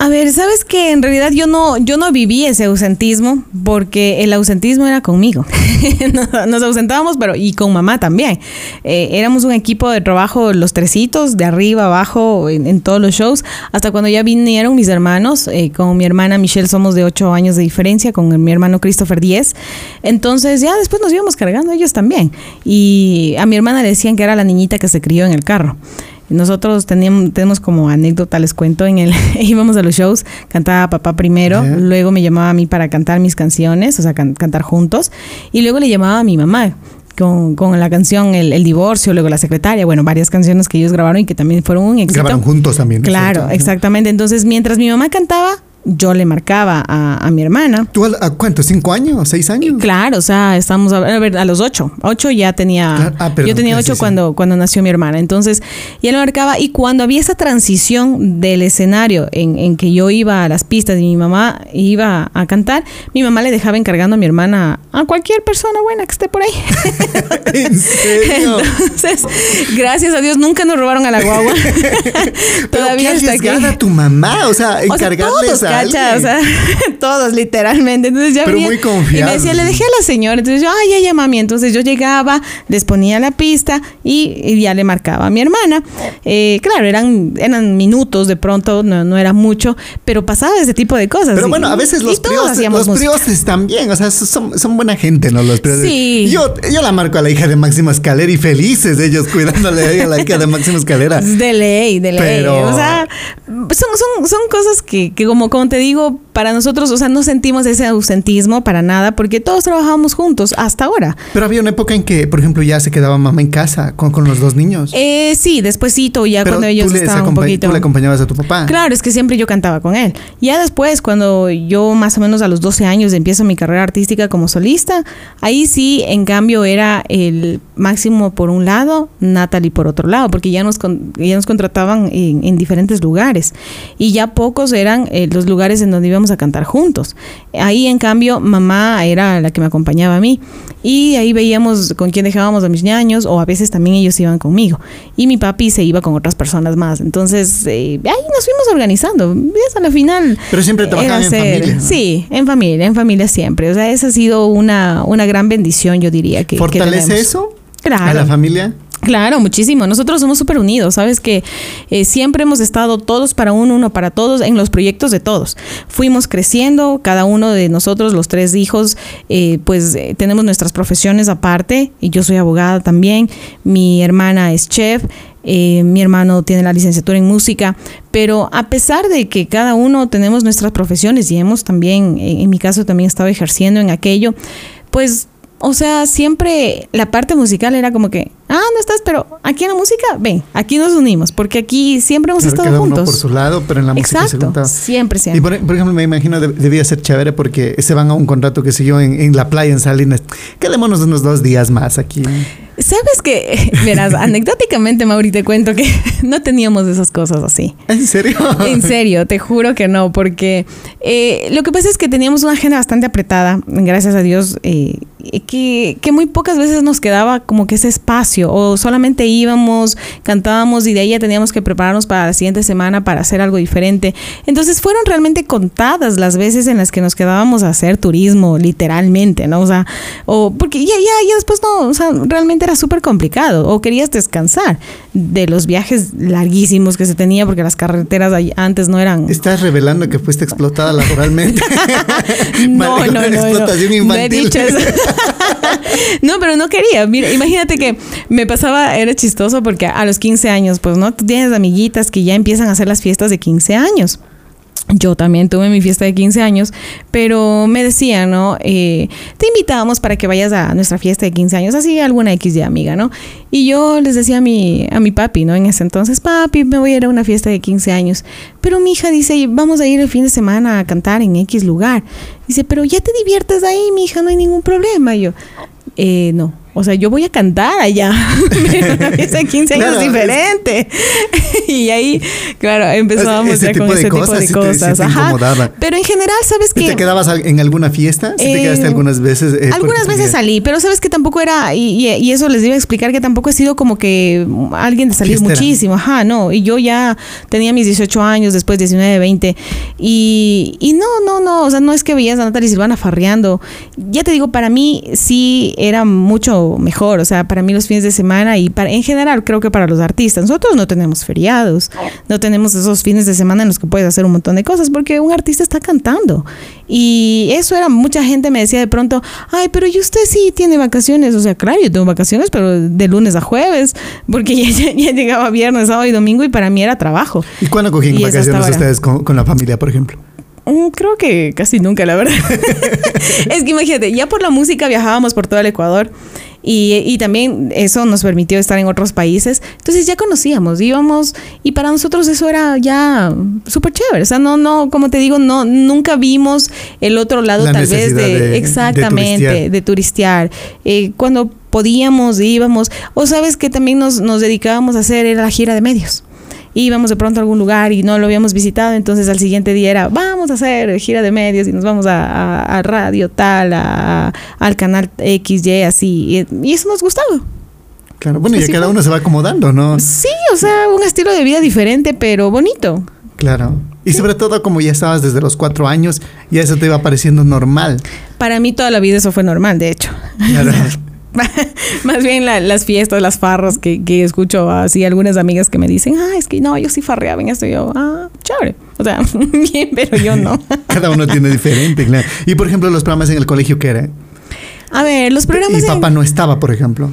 A ver, sabes que en realidad yo no, yo no viví ese ausentismo porque el ausentismo era conmigo. Nos- ausentábamos, pero y con mamá también. Eh, éramos un equipo de trabajo, los tresitos, de arriba, abajo, en, en todos los shows, hasta cuando ya vinieron mis hermanos. eh, con mi hermana Michelle somos de 8 años de diferencia, con mi hermano Christopher 10. Entonces ya después nos íbamos cargando ellos también. Y a mi hermana le decían que era la niñita que se crió en el carro. Nosotros teníamos, tenemos como anécdota, les cuento, en el íbamos a los shows, cantaba papá primero, luego me llamaba a mí para cantar mis canciones, o sea, can- cantar juntos, y luego le llamaba a mi mamá con, con la canción el, El divorcio, luego La secretaria, bueno, varias canciones que ellos grabaron y que también fueron un éxito. Grabaron juntos también. ¿no es Claro, exactamente. Entonces, mientras mi mamá cantaba, yo le marcaba a, a mi hermana. ¿Tú a, a cuánto? ¿Cinco años? ¿Seis años? Claro, o sea, estamos a, a ver, a los ocho. Ocho ya tenía. Claro. Ah, perdón, yo tenía ocho cuando, cuando nació mi hermana. Entonces, ya lo marcaba. Y cuando había esa transición del escenario en, en que yo iba a las pistas y mi mamá iba a cantar, mi mamá le dejaba encargando a mi hermana a cualquier persona buena que esté por ahí. ¿En serio? Entonces, gracias a Dios nunca nos robaron a la guagua. Todavía Pero qué está aquí. tu mamá, o sea, O sea, encargarles todos, a cacha, o sea, todos literalmente. Entonces ya Pero muy Y confiable. me decía, le dejé a la señora. Entonces yo, ay, ya, ya, mami. Entonces yo llegaba, les ponía la pista y, y ya le marcaba a mi hermana. Eh, claro, eran, eran minutos de pronto, no, no era mucho, pero pasaba ese tipo de cosas. Pero Y- bueno, a veces y los prios, los música. prios también, o sea, son, son buena gente, ¿no? Los prios. Sí. Yo, yo la marco a la hija de Máximo Escalera y felices ellos cuidándole a la hija de Máximo Escalera. De ley, de ley. Pero- O sea, son, son, son cosas que, que como, como te digo, para nosotros, o sea, no sentimos ese ausentismo para nada, porque todos trabajábamos juntos hasta ahora. Pero había una época en que, por ejemplo, ya se quedaba mamá en casa con, con los dos niños. Eh, sí, despuésito, ya Pero cuando ellos estaban un poquito. tú le acompañabas a tu papá. Claro, es que siempre yo cantaba con él. Ya después, cuando yo más o menos a los 12 años empiezo mi carrera artística como solista, ahí sí, en cambio, era el máximo por un lado, Natalie por otro lado, porque ya nos, ya nos contrataban en, en diferentes lugares. Y ya pocos eran eh, los lugares en donde íbamos a cantar juntos. Ahí, en cambio, mamá era la que me acompañaba a mí. Y ahí veíamos con quién dejábamos a mis ñaños, o a veces también ellos iban conmigo. Y mi papi se iba con otras personas más. Entonces, eh, ahí nos fuimos organizando. Y a la final. Pero siempre trabajaban en familia, ¿no? Sí, en familia, en familia siempre. O sea, esa ha sido una, una gran bendición, yo diría que. que ¿Fortalece tenemos. eso? Claro. ¿A la familia? Claro, muchísimo. Nosotros somos súper unidos, sabes que eh, siempre hemos estado todos para uno, uno para todos, en los proyectos de todos. Fuimos creciendo, cada uno de nosotros, los tres hijos, eh, pues eh, tenemos nuestras profesiones aparte, y yo soy abogada también, mi hermana es chef, mi hermano tiene la licenciatura en música, pero a pesar de que cada uno tenemos nuestras profesiones y hemos también, en mi caso también estado ejerciendo en aquello, pues o sea, siempre la parte musical era como que, ah, no estás, pero aquí en la música, ven, aquí nos unimos, porque aquí siempre hemos estado cada uno juntos. por su lado, pero en la música se juntaba. siempre, siempre. Y por, por ejemplo, me imagino de- debía ser chévere porque se van a un contrato que siguió en, en la playa en Salinas. Quedémonos unos dos días más aquí. Sabes que, verás, anecdóticamente, Mauri, te cuento que no teníamos esas cosas así. ¿En serio? En serio, te juro que no, porque eh, lo que pasa es que teníamos una agenda bastante apretada, gracias a Dios, eh, que, que muy pocas veces nos quedaba como que ese espacio, o solamente íbamos, cantábamos y de ahí ya teníamos que prepararnos para la siguiente semana para hacer algo diferente. Entonces fueron realmente contadas las veces en las que nos quedábamos a hacer turismo, literalmente, ¿no? O sea, o porque ya, ya, ya después no, o sea, realmente era súper complicado, o querías descansar de los viajes larguísimos que se tenía, porque las carreteras antes no eran... Estás revelando que fuiste explotada laboralmente. No, no, no, no. Explotación No he infantil. dicho eso. no, pero no quería. Mira, imagínate que me pasaba, era chistoso porque a los 15 años, pues, ¿no? Tienes amiguitas que ya empiezan a hacer las fiestas de 15 años. Yo también tuve mi fiesta de 15 años, pero me decían, ¿no? Eh, te invitábamos para que vayas a nuestra fiesta de 15 años, así alguna X de amiga, ¿no? Y yo les decía a mi, a mi papi, ¿no? En ese entonces, papi, me voy a ir a una fiesta de 15 años. Pero mi hija dice, vamos a ir el fin de semana a cantar en X lugar. Dice, pero ya te diviertes ahí, mi hija, no hay ningún problema. Y yo, eh, no. O sea, yo voy a cantar allá. De 15 años Claro, diferente. y ahí, claro, empezábamos ya con ese tipo de te- sí cosas. te Ajá. Pero en general, ¿sabes ¿Y qué? te quedabas en alguna fiesta? ¿Sí te Eh, quedaste algunas veces? eh, Algunas veces salí, pero sabes que tampoco era, y, y- y eso les iba a explicar que tampoco he sido como que alguien de salir Fiestera. muchísimo, ajá, no, y yo ya tenía mis 18 años, después 19, 20, y, y no, no, no, o sea, no es que veías a Natalia Silvana farreando, ya te digo, para mí sí era mucho mejor, o sea, para mí los fines de semana y para, en general creo que para los artistas, nosotros no tenemos feriados, no tenemos esos fines de semana en los que puedes hacer un montón de cosas, porque un artista está cantando, y eso era, mucha gente me decía de pronto, ay, pero ¿y usted sí tiene vacaciones? O sea, claro, yo tengo vacaciones, pero de lunes a jueves, porque ya, ya- ya llegaba viernes, sábado y domingo y para mí era trabajo. ¿Y cuándo cogían Y vacaciones ustedes con, con la familia, por ejemplo? Mm, Creo que casi nunca, la verdad. es que imagínate, ya por la música viajábamos por todo el Ecuador y, y también eso nos permitió estar en otros países. Entonces ya conocíamos, íbamos y para nosotros eso era ya súper chévere. O sea, no, no, como te digo, no, nunca vimos el otro lado La tal vez de, exactamente, turistear. de turistear. Eh, cuando podíamos, íbamos. O sabes que también nos, nos dedicábamos a hacer la gira de medios íbamos de pronto a algún lugar y no lo habíamos visitado, entonces al siguiente día era, vamos a hacer gira de medios y nos vamos a, a- a radio tal, a- al canal XY, así, y, y eso nos gustaba. Claro, bueno, ya Así cada uno se va acomodando, ¿no? Sí, o sea, un estilo de vida diferente, pero bonito. Claro. Y sobre todo, como ya estabas desde los cuatro años, ya eso te iba pareciendo normal. Para mí toda la vida eso fue normal, de hecho. Claro. Más bien la- las fiestas, las farras que, que escucho así algunas amigas que me dicen, ah, es que no, yo sí farreaba en esto. Y yo, ah, chévere. O sea, bien, pero yo no. Cada uno tiene diferente, claro. Y por ejemplo, los programas en el colegio, ¿qué era? A ver, los programas Y en- papá no estaba, por ejemplo.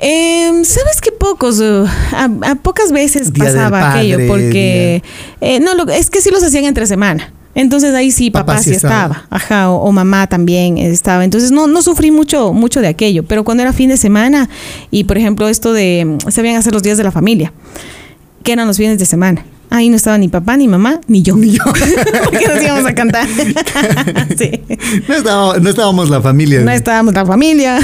Em, Sabes que pocos, uh, a, a pocas veces Día pasaba padre, aquello, porque eh, no, lo, es que sí los hacían entre semana. Entonces ahí sí papá, Papá sí estaba, estaba. ajá, o, o mamá también estaba. Entonces no, no sufrí mucho, mucho de aquello. Pero cuando era fin de semana y por ejemplo esto de mm, se habían hacer los días de la familia, que eran los fines de semana. Ahí no estaba ni papá, ni mamá, ni yo. Ni yo. Porque nos íbamos a cantar. sí. No estábamos, no estábamos la familia. No estábamos la familia.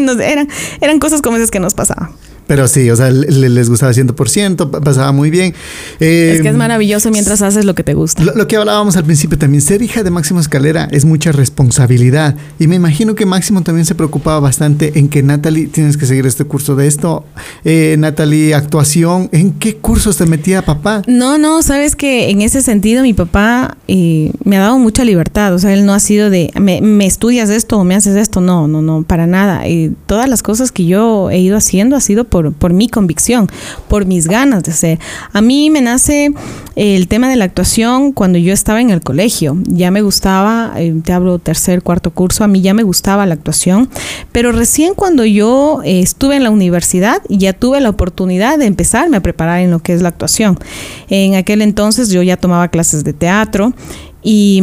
Nos- eran, eran cosas como esas que nos pasaban. Pero sí, o sea, le- les gustaba 100%, pa- pasaba muy bien. Eh, Es que es maravilloso mientras haces lo que te gusta. Lo, lo que hablábamos al principio también, ser hija de Máximo Escalera es mucha responsabilidad. Y me imagino que Máximo también se preocupaba bastante en que Natalie, tienes que seguir este curso de esto. Eh, Natalie, actuación, ¿en qué cursos te metía papá? No, no, sabes que en ese sentido mi papá eh, me ha dado mucha libertad. O sea, él no ha sido de, me, me estudias esto o me haces esto. No, no, no, para nada. Eh, todas las cosas que yo he ido haciendo ha sido por, por mi convicción, por mis ganas de hacer. A mí me nace el tema de la actuación cuando yo estaba en el colegio. Ya me gustaba, eh, te hablo tercer, cuarto curso, a mí ya me gustaba la actuación. Pero recién cuando yo eh, estuve en la universidad, ya tuve la oportunidad de empezarme a preparar en lo que es la actuación. En aquel entonces yo ya tomaba clases de teatro Y,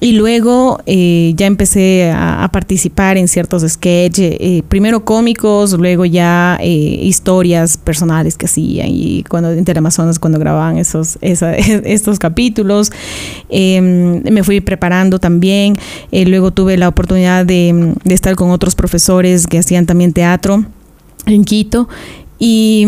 y luego eh, ya empecé a, participar en ciertos sketches, eh, primero cómicos, luego ya eh, historias personales que hacía y cuando en Teleamazonas cuando grababan esos, esa- estos capítulos. Eh, me fui preparando también. Eh, luego tuve la oportunidad de, de estar con otros profesores que hacían también teatro en Quito. Y,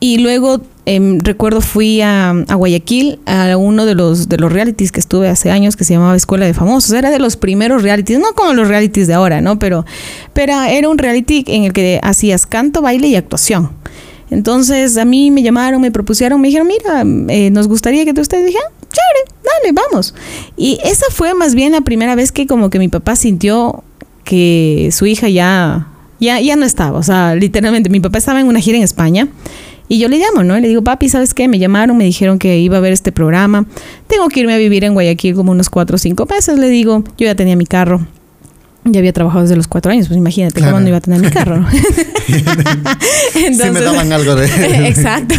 y luego em, recuerdo fui a, a Guayaquil a uno de los, de los realities que estuve hace años que se llamaba Escuela de Famosos. Era de los primeros realities, no como los realities de ahora, ¿no? Pero, pero era un reality en el que hacías canto, baile y actuación. Entonces a mí me llamaron, me propusieron, me dijeron, mira, eh, nos gustaría que tú estés. Dije, ah, chévere, dale, vamos. Y esa fue más bien la primera vez que como que mi papá sintió que su hija ya, ya, ya no estaba. O sea, literalmente, mi papá estaba en una gira en España. Y yo le llamo, ¿no? Le digo, papi, ¿sabes qué? Me llamaron, me dijeron que iba a ver este programa. Tengo que irme a vivir en Guayaquil como unos cuatro o cinco meses. Le digo, yo ya tenía mi carro. Ya había trabajado desde los cuatro años, pues imagínate Claro. cómo no iba a tener mi carro. ¿no? Sí me daban algo de... Exacto.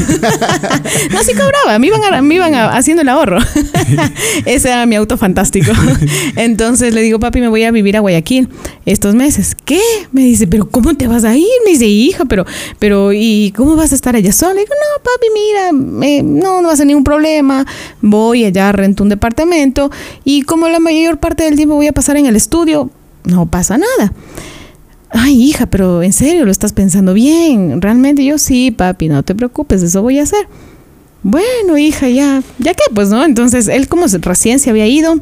no, sí cobraba, me iban, a- me iban a- haciendo el ahorro. Ese era mi auto fantástico. Entonces le digo, papi, me voy a vivir a Guayaquil estos meses. ¿Qué? Me dice, pero ¿cómo te vas a ir? Me dice, hija, pero, pero, ¿y cómo vas a estar allá sola? Le digo, no, papi, mira, eh, no, no va a ser ningún problema. Voy allá, rento un departamento y como la mayor parte del tiempo voy a pasar en el estudio, no pasa nada. Ay, hija, pero en serio, lo estás pensando bien. Realmente yo sí, papi, no te preocupes, eso voy a hacer. Bueno, hija, ya, ya qué, pues, ¿no? Entonces, él como recién se había ido,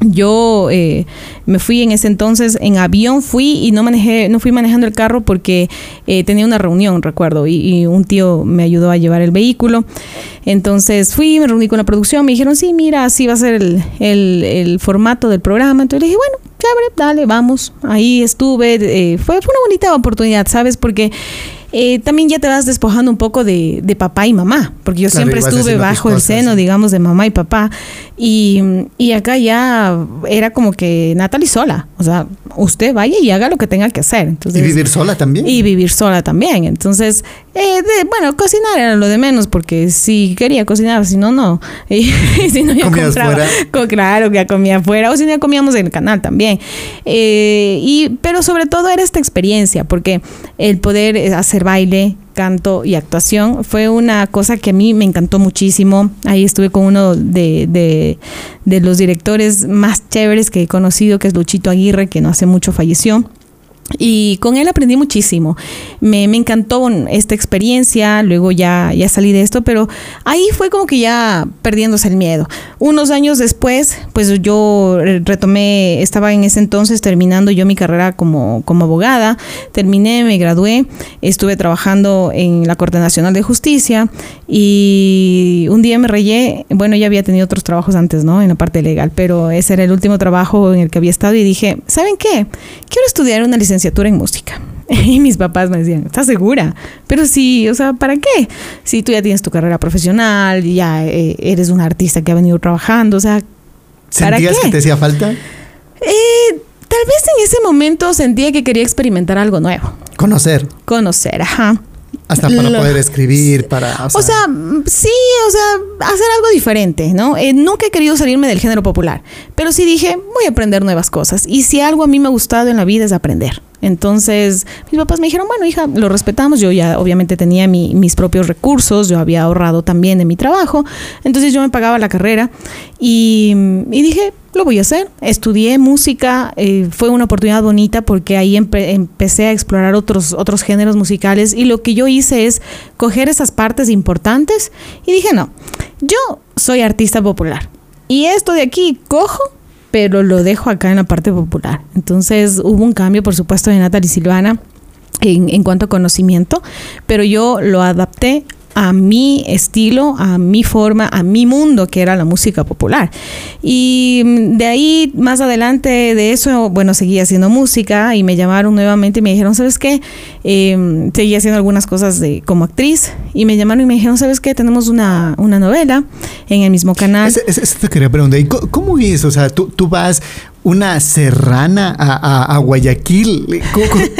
yo eh, me fui en ese entonces en avión, fui y no manejé, no fui manejando el carro porque eh, tenía una reunión, recuerdo, y, y un tío me ayudó a llevar el vehículo. Entonces fui, me reuní con la producción, me dijeron, sí, mira, así va a ser el, el- el formato del programa. Entonces le dije, bueno, chévere, dale, vamos. Ahí estuve, eh, fue, fue una bonita oportunidad, ¿sabes? Porque eh, también ya te vas despojando un poco de, de papá y mamá, porque yo Claro, siempre estuve bajo el seno, digamos, de mamá y papá. Y, y acá ya era como que Natalie sola. O sea, usted vaya y haga lo que tenga que hacer. Y vivir sola también. y vivir sola también. Entonces, eh, de- bueno, cocinar era lo de menos, porque si quería cocinar, si no, no. Y, si no, ya ¿Comías compraba. fuera? Co- claro, ya comía afuera, o si no, ya comíamos en el canal también. Eh, y, pero sobre todo era esta experiencia, porque el poder hacer baile, canto y actuación fue una cosa que a mí me encantó muchísimo. Ahí estuve con uno de, de, de los directores más chéveres que he conocido, que es Luchito Aguirre, que no hace mucho falleció. Y con él aprendí muchísimo. Me, me encantó esta experiencia, luego ya, ya salí de esto, pero ahí fue como que ya perdiéndose el miedo. Unos años después, pues yo retomé, estaba en ese entonces terminando yo mi carrera como, como abogada, terminé, me gradué, estuve trabajando en la Corte Nacional de Justicia y un día me rayé, bueno, ya había tenido otros trabajos antes, ¿no? En la parte legal, pero ese era el último trabajo en el que había estado y dije, ¿saben qué? Quiero estudiar una licenciatura en música. Y mis papás me decían, ¿estás segura? Pero sí, o sea, ¿para qué? Si tú ya tienes tu carrera profesional, ya eh, eres un artista que ha venido trabajando, o sea, ¿para ¿Sentías qué? que te hacía falta? eh, tal vez en ese momento sentía que quería experimentar algo nuevo, Conocer. conocer, ajá. Hasta para Lo- poder escribir, para... O sea, sí, o sea, hacer algo diferente, ¿no? Eh, nunca he querido salirme del género popular, pero sí dije, voy a aprender nuevas cosas. Y si algo a mí me ha gustado en la vida es aprender. Entonces, mis papás me dijeron, bueno, hija, lo respetamos. Yo ya obviamente tenía mi- mis propios recursos, yo había ahorrado también de mi trabajo. Entonces yo me pagaba la carrera y, dije, lo voy a hacer. Estudié música, eh, fue una oportunidad bonita porque ahí empe- empecé a explorar otros, otros géneros musicales y lo que yo hice es coger esas partes importantes y dije, no, yo soy artista popular y esto de aquí cojo, pero lo dejo acá en la parte popular. Entonces hubo un cambio, por supuesto, de Natalie Silvana en, en cuanto a conocimiento, pero yo lo adapté a mi estilo, a mi forma, a mi mundo, que era la música popular. Y mm, de ahí, más adelante de eso, bueno, seguí haciendo música y me llamaron nuevamente y me dijeron, ¿sabes qué? Eh, seguí haciendo algunas cosas de, como actriz y me llamaron y me dijeron, ¿sabes qué? Tenemos una, una novela en el mismo canal. Eso te quería preguntar. ¿Y co- ¿Cómo es? O sea, tú, tú vas, una serrana a, a, Guayaquil.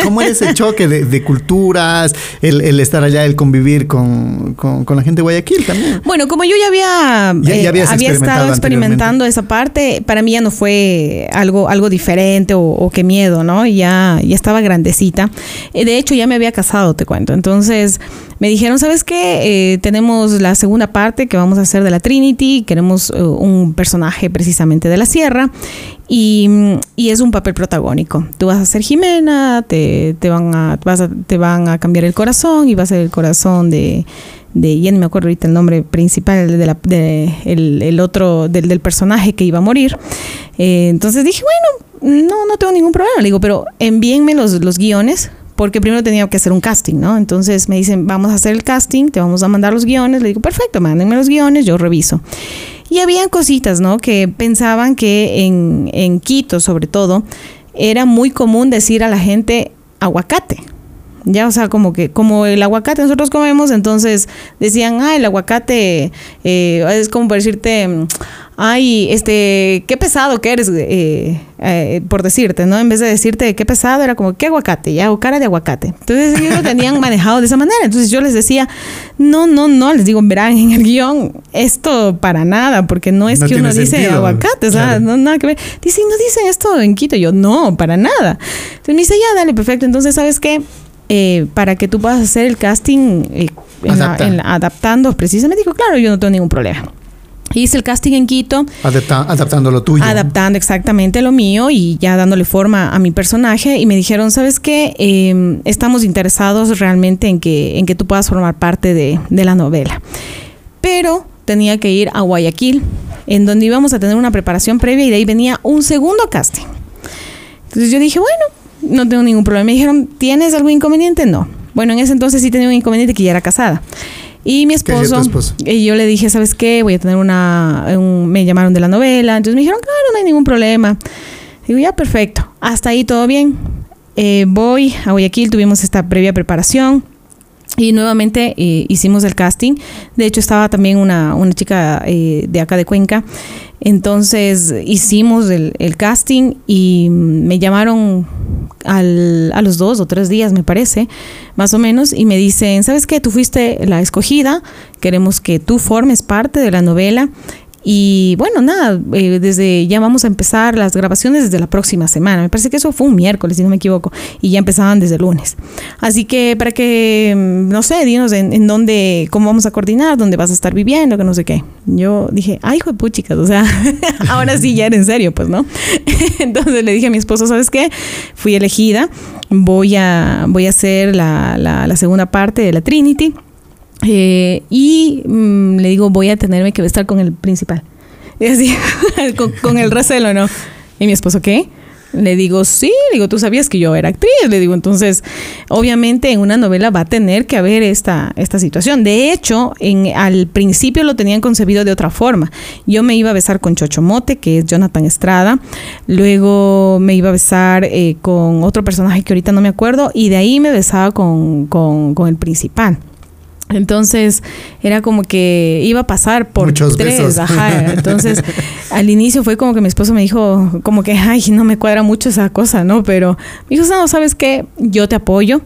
¿Cómo, era ese choque de, culturas, el, estar allá, el convivir con, la gente de Guayaquil también? Bueno, como yo ya había, eh, había estado experimentando esa parte, para mí ya no fue algo, algo diferente o, o qué miedo, ¿no? Ya, ya estaba grandecita. Eh, de hecho, ya me había casado, te cuento. Entonces me dijeron, ¿sabes qué? Eh, tenemos la segunda parte que vamos a hacer de la Trinity, queremos un personaje precisamente de la sierra y, es un papel protagónico. Tú vas a ser Jimena, te, van, a, te van a cambiar el corazón y va a ser el corazón de, de ya me acuerdo ahorita el nombre principal de, la, de el, otro del, del, personaje que iba a morir. Eh, entonces dije, bueno, no, no tengo ningún problema. Le digo, pero envíenme los, los guiones porque primero tenía que hacer un casting, ¿no? Entonces me dicen, vamos a hacer el casting, te vamos a mandar los guiones. Le digo, perfecto, mándenme los guiones, yo reviso. Y había cositas, ¿no? Que pensaban que en, en Quito, sobre todo, era muy común decir a la gente aguacate. Ya, o sea, como que, como el aguacate nosotros comemos, entonces decían, ah, el aguacate eh, es como decirte, ay, este, qué pesado que eres, eh, eh, por decirte, ¿no? En vez de decirte qué pesado, era como, qué aguacate, ya, o cara de aguacate. Entonces ellos lo tenían manejado de esa manera. Entonces yo les decía, no, no, no, les digo, verán, en el guion, esto para nada, porque no es que uno dice aguacate, o sea, no, nada que ver. Dicen, no dicen esto en Quito. Yo, no, para nada. Entonces me dice, ya, dale, perfecto. Entonces, ¿sabes qué? Eh, para que tú puedas hacer el casting adaptando precisamente, digo, claro, yo no tengo ningún problema. Hice el casting en Quito. adaptando lo tuyo. Adaptando exactamente lo mío y ya dándole forma a mi personaje. Y me dijeron, ¿sabes qué? Em, estamos interesados realmente en que, en que tú puedas formar parte de, de la novela. Pero tenía que ir a Guayaquil, en donde íbamos a tener una preparación previa y de ahí venía un segundo casting. Entonces yo dije, bueno, no tengo ningún problema. Me dijeron, ¿tienes algún inconveniente? No. Bueno, en ese entonces sí tenía un inconveniente que ya era casada. Y mi esposo, y yo le dije, ¿sabes qué? Voy a tener una, me llamaron de la novela, entonces me dijeron, claro, no hay ningún problema. Digo, ya, perfecto, hasta ahí todo bien. Eh, voy a Guayaquil, tuvimos esta previa preparación y nuevamente eh, hicimos el casting. De hecho, estaba también una, una chica eh, de acá de Cuenca. Entonces hicimos el, casting y me llamaron al, a los dos o tres días, me parece, más o menos, y me dicen, ¿sabes qué? Tú fuiste la escogida, queremos que tú formes parte de la novela y bueno, nada, eh, desde ya vamos a empezar las grabaciones desde la próxima semana. Me parece que eso fue un miércoles, si no me equivoco, y ya empezaban desde lunes. Así que para que, mm, no sé, dinos en, dónde, cómo vamos a coordinar, dónde vas a estar viviendo, que no sé qué. Yo dije, ay, hijo de puchicas, o sea, ahora sí ya era en serio, pues, ¿no? Entonces le dije a mi esposo, ¿sabes qué? Fui elegida, voy a, voy a hacer la, la segunda parte de la Trinity eh, y mm, le digo, voy a tenerme que estar con el principal. Y así, con, el recelo, ¿no? Y mi esposo, ¿qué? Le digo, sí, le digo, tú sabías que yo era actriz, le digo, entonces, obviamente en una novela va a tener que haber esta, esta situación. De hecho, en, al principio lo tenían concebido de otra forma. Yo me iba a besar con Chocho Mote, que es Jonathan Estrada, luego me iba a besar eh, con otro personaje que ahorita no me acuerdo, y de ahí me besaba con, con, con el principal. Entonces era como que iba a pasar por Muchos tres, ajá. Entonces al inicio fue como que mi esposo me dijo, como que, ay, no me cuadra mucho esa cosa, ¿no? Pero me dijo, no, ¿sabes qué? Yo te apoyo.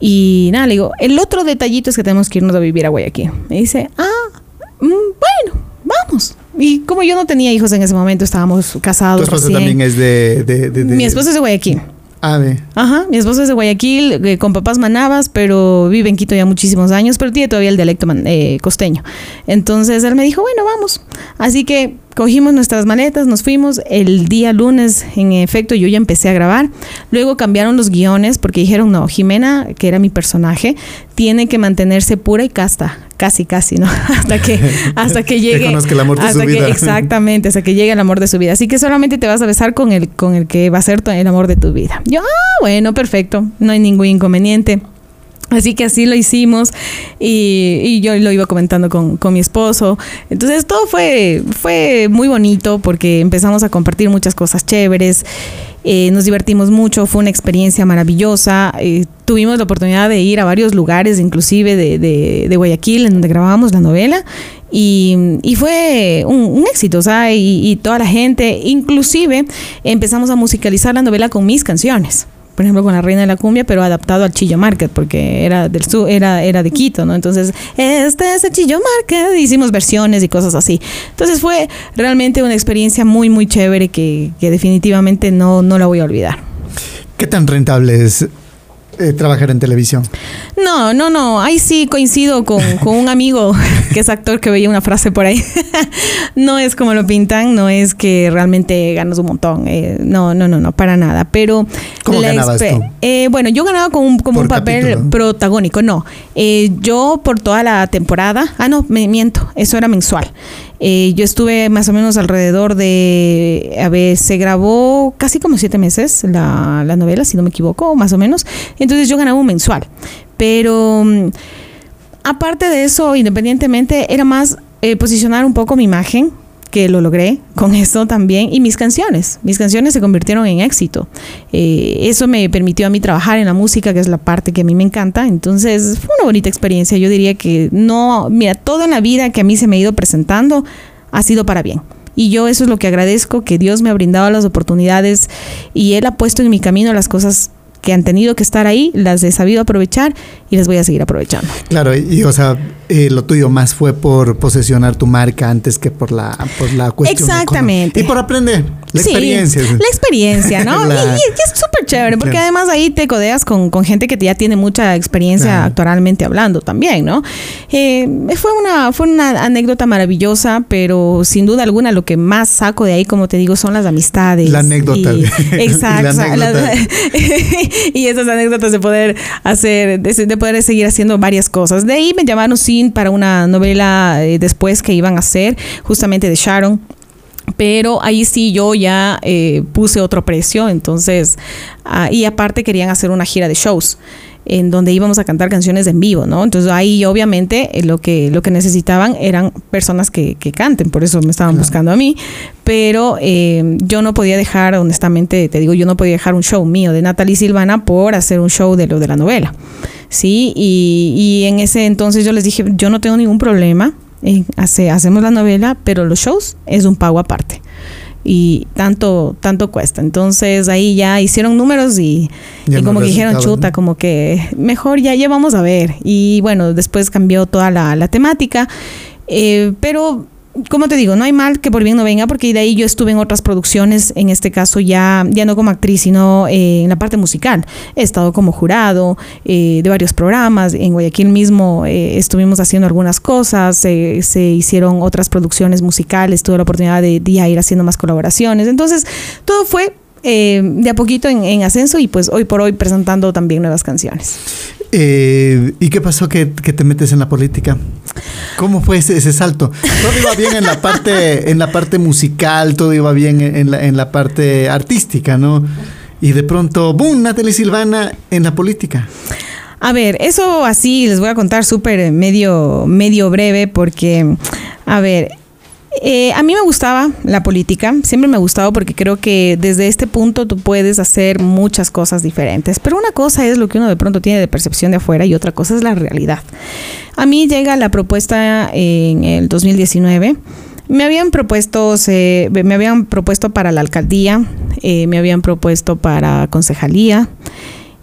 Y nada, le digo, el otro detallito es que tenemos que irnos a vivir a Guayaquil. Me dice, ah, mm, bueno, vamos. Y como yo no tenía hijos en ese momento, estábamos casados. Tu esposo también es de, de, de, Mi esposo es de Guayaquil. Ave. Ajá, mi esposo es de Guayaquil, eh, con papás manabas, pero vive en Quito ya muchísimos años, pero tiene todavía el dialecto eh, costeño. Entonces él me dijo, bueno, vamos. Así que Cogimos nuestras maletas, nos fuimos. El día lunes, en efecto, yo ya empecé a grabar. Luego cambiaron los guiones porque dijeron, no, Jimena, que era mi personaje, tiene que mantenerse pura y casta. Casi, casi, ¿no? hasta que, hasta que llegue. que el amor de su vida. exactamente, hasta que llegue el amor de su vida. Así que solamente te vas a besar con el, con el que va a ser el amor de tu vida. Yo, ah, bueno, perfecto. No hay ningún inconveniente. Así que así lo hicimos y, yo lo iba comentando con, mi esposo. Entonces todo fue, fue muy bonito porque empezamos a compartir muchas cosas chéveres. Eh, nos divertimos mucho, fue una experiencia maravillosa. Eh, tuvimos la oportunidad de ir a varios lugares, inclusive de, de, Guayaquil, en donde grabábamos la novela. Y, y fue un, éxito, o sea, y toda la gente, inclusive empezamos a musicalizar la novela con mis canciones por ejemplo, con la Reina de la Cumbia, pero adaptado al Chillo Market, porque era del sur, era, era de Quito, ¿no? Entonces, este es el Chillo Market, hicimos versiones y cosas así. Entonces fue realmente una experiencia muy, muy chévere que, definitivamente no, no la voy a olvidar. ¿Qué tan rentable es eh, trabajar en televisión? No, no, no. Ahí sí coincido con, con un amigo que es actor que veía una frase por ahí. no es como lo pintan, no es que realmente ganas un montón. Eh, no, no, no, no, para nada. Pero. ¿Cómo la ganabas tú? Eh, bueno, yo ganaba con un, como un papel capítulo. protagónico, no. Eh, yo por toda la temporada. Ah, no, me miento. Eso era mensual. Eh, yo estuve más o menos alrededor de, a ver, se grabó casi como siete meses la, la novela, si no me equivoco, más o menos. Entonces yo ganaba un mensual. Pero mm, aparte de eso, independientemente, era más eh, posicionar un poco mi imagen, que lo logré con esto también, y mis canciones. Mis canciones se convirtieron en éxito. Eh, eso me permitió a mí trabajar en la música, que es la parte que a mí me encanta. Entonces, fue una bonita experiencia. Yo diría que no, mira, todo en la vida que a mí se me ha ido presentando ha sido para bien. Y yo eso es lo que agradezco, que Dios me ha brindado las oportunidades y Él ha puesto en mi camino las cosas que han tenido que estar ahí, las he sabido aprovechar y las voy a seguir aprovechando. Claro, y, y, o sea, eh, lo tuyo más fue por posesionar tu marca antes que por la, por la cuestión. Exactamente. Y por aprender la Sí, experiencia. La experiencia, ¿no? La- Y, y- y es súper chévere, porque Claro. además ahí te codeas con, con gente que ya tiene mucha experiencia Claro. actualmente hablando también, ¿no? Eh, fue, una, fue una anécdota maravillosa, pero sin duda alguna lo que más saco de ahí, como te digo, son las amistades. La anécdota. Y- exacto. La o sea, anécdota. las- y esas anécdotas de poder hacer, de, de poder seguir haciendo varias cosas. De ahí me llamaron sin para una novela eh, después que iban a hacer, justamente de Sharon. Pero ahí sí yo ya eh, puse otro precio, entonces, ah, y aparte querían hacer una gira de shows en donde íbamos a cantar canciones en vivo, ¿no? Entonces ahí obviamente eh, lo que, lo que necesitaban eran personas que, que canten, por eso me estaban Claro. buscando a mí, pero eh, yo no podía dejar, honestamente, te digo, yo no podía dejar un show mío de Natalie Silvana por hacer un show de lo de la novela, ¿sí? Y, y en ese entonces yo les dije, yo no tengo ningún problema, eh, hace, hacemos la novela, pero los shows es un pago aparte. Y tanto, tanto cuesta. Entonces ahí ya hicieron números y, y como que dijeron, chuta, ¿no? como que mejor ya, ya vamos a ver. Y bueno, después cambió toda la, la temática. Eh, pero, como te digo, no hay mal que por bien no venga, porque de ahí yo estuve en otras producciones, en este caso ya, ya no como actriz, sino eh, en la parte musical. He estado como jurado eh, de varios programas. En Guayaquil mismo eh, estuvimos haciendo algunas cosas, se- hicieron otras producciones musicales, tuve la oportunidad de, de ir haciendo más colaboraciones. Entonces, todo fue eh, de a poquito en, en ascenso y pues hoy por hoy presentando también nuevas canciones. Eh, ¿Y qué pasó que te metes en la política? ¿Cómo fue ese, salto? Todo iba bien en la parte, en la parte musical, todo iba bien en, en la, en la parte artística, ¿no? Y de pronto, ¡boom! Natalie Silvana en la política. A ver, eso así les voy a contar súper medio, medio breve porque, a ver, eh, a mí me gustaba la política, siempre me ha gustado porque creo que desde este punto tú puedes hacer muchas cosas diferentes, pero una cosa es lo que uno de pronto tiene de percepción de afuera y otra cosa es la realidad. A mí llega la propuesta en el 2019. Me habían propuesto, se- me habían propuesto para la alcaldía, eh, me habían propuesto para concejalía.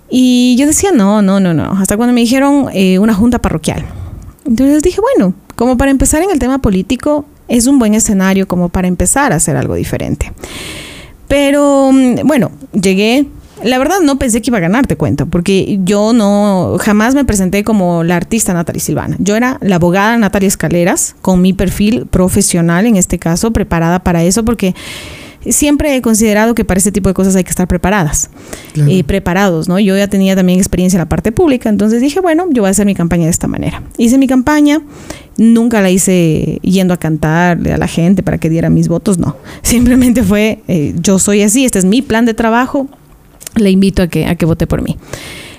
Y yo decía, no, no, no, no. Hasta cuando me dijeron eh, una junta parroquial. Entonces dije, bueno, como para empezar en el tema político, es un buen escenario como para empezar a hacer algo diferente. Pero mm, bueno, llegué. La verdad no pensé que iba a ganar, te cuento, porque yo no jamás me presenté como la artista Natalie Silvana. Yo era la abogada Natalia Escaleras, con mi perfil profesional en este caso, preparada para eso, porque siempre he considerado que para este tipo de cosas hay que estar preparadas, Claro. eh, preparados, ¿no? Yo ya tenía también experiencia en la parte pública, entonces dije, bueno, yo voy a hacer mi campaña de esta manera. Hice mi campaña, nunca la hice yendo a cantarle a la gente para que diera mis votos, no. Simplemente fue, eh, yo soy así, este es mi plan de trabajo, le invito a que, a que vote por mí.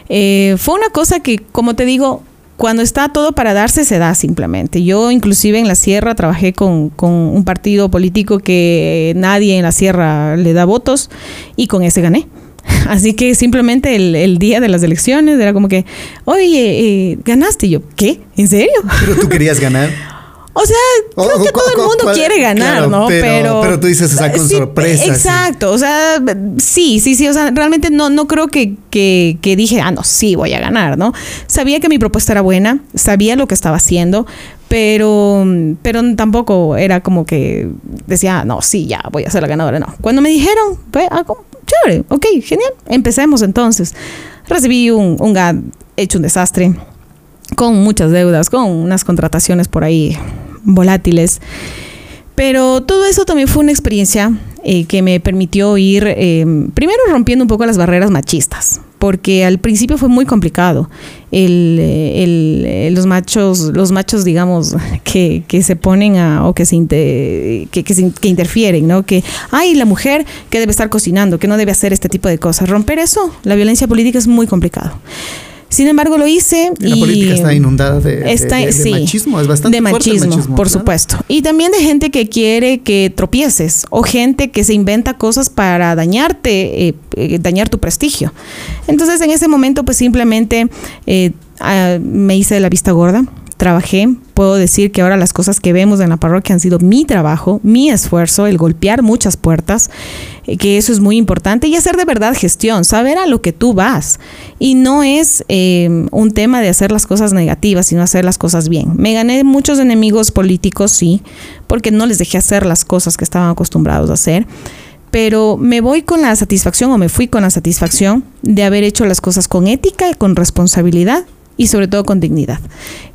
Eh, fue una cosa que, como te digo, cuando está todo para darse, se da simplemente. Yo inclusive en la sierra trabajé con, con un partido político que nadie en la sierra le da votos y con ese gané. Así que simplemente el, el día de las elecciones era como que, oye, eh, ganaste. Y yo, ¿qué? ¿En serio? Pero tú querías ganar. O sea, creo que todo el mundo quiere ganar, ¿no? Pero, pero, tú dices, o sea, con sorpresa. Exacto, o sea, sí, sí, sí, o sea, realmente no, no creo que, que, que dije, ah, no, sí, voy a ganar, ¿no? Sabía que mi propuesta era buena, sabía lo que estaba haciendo, pero, pero tampoco era como que decía, ah, no, sí, ya voy a ser la ganadora. No. Cuando me dijeron, pues, ah, chévere, ok, genial, empecemos entonces. Recibí un, un GAD hecho un desastre, con muchas deudas, con unas contrataciones por ahí volátiles. Pero todo eso también fue una experiencia eh, que me permitió ir eh, primero rompiendo un poco las barreras machistas, porque al principio fue muy complicado. El, el, los machos, los machos, digamos, que, se ponen a, o que se, que, que, que, interfieren, ¿no? Que, ay, la mujer que debe estar cocinando, que no debe hacer este tipo de cosas. Romper eso, la violencia política es muy complicado. Sin embargo, lo hice. Y la política está inundada de, machismo, es bastante de machismo, por supuesto. Y también de gente que quiere que tropieces o gente que se inventa cosas para dañarte, eh, eh, dañar tu prestigio. Entonces, en ese momento, pues simplemente eh, ah, me hice la vista gorda trabajé, puedo decir que ahora las cosas que vemos en la parroquia han sido mi trabajo, mi esfuerzo, el golpear muchas puertas, eh, que eso es muy importante, y hacer de verdad gestión, saber a lo que tú vas. Y no es eh, un tema de hacer las cosas negativas, sino hacer las cosas bien. Me gané muchos enemigos políticos, sí, porque no les dejé hacer las cosas que estaban acostumbrados a hacer pero me voy con la satisfacción o me fui con la satisfacción de haber hecho las cosas con ética y con responsabilidad y sobre todo con dignidad.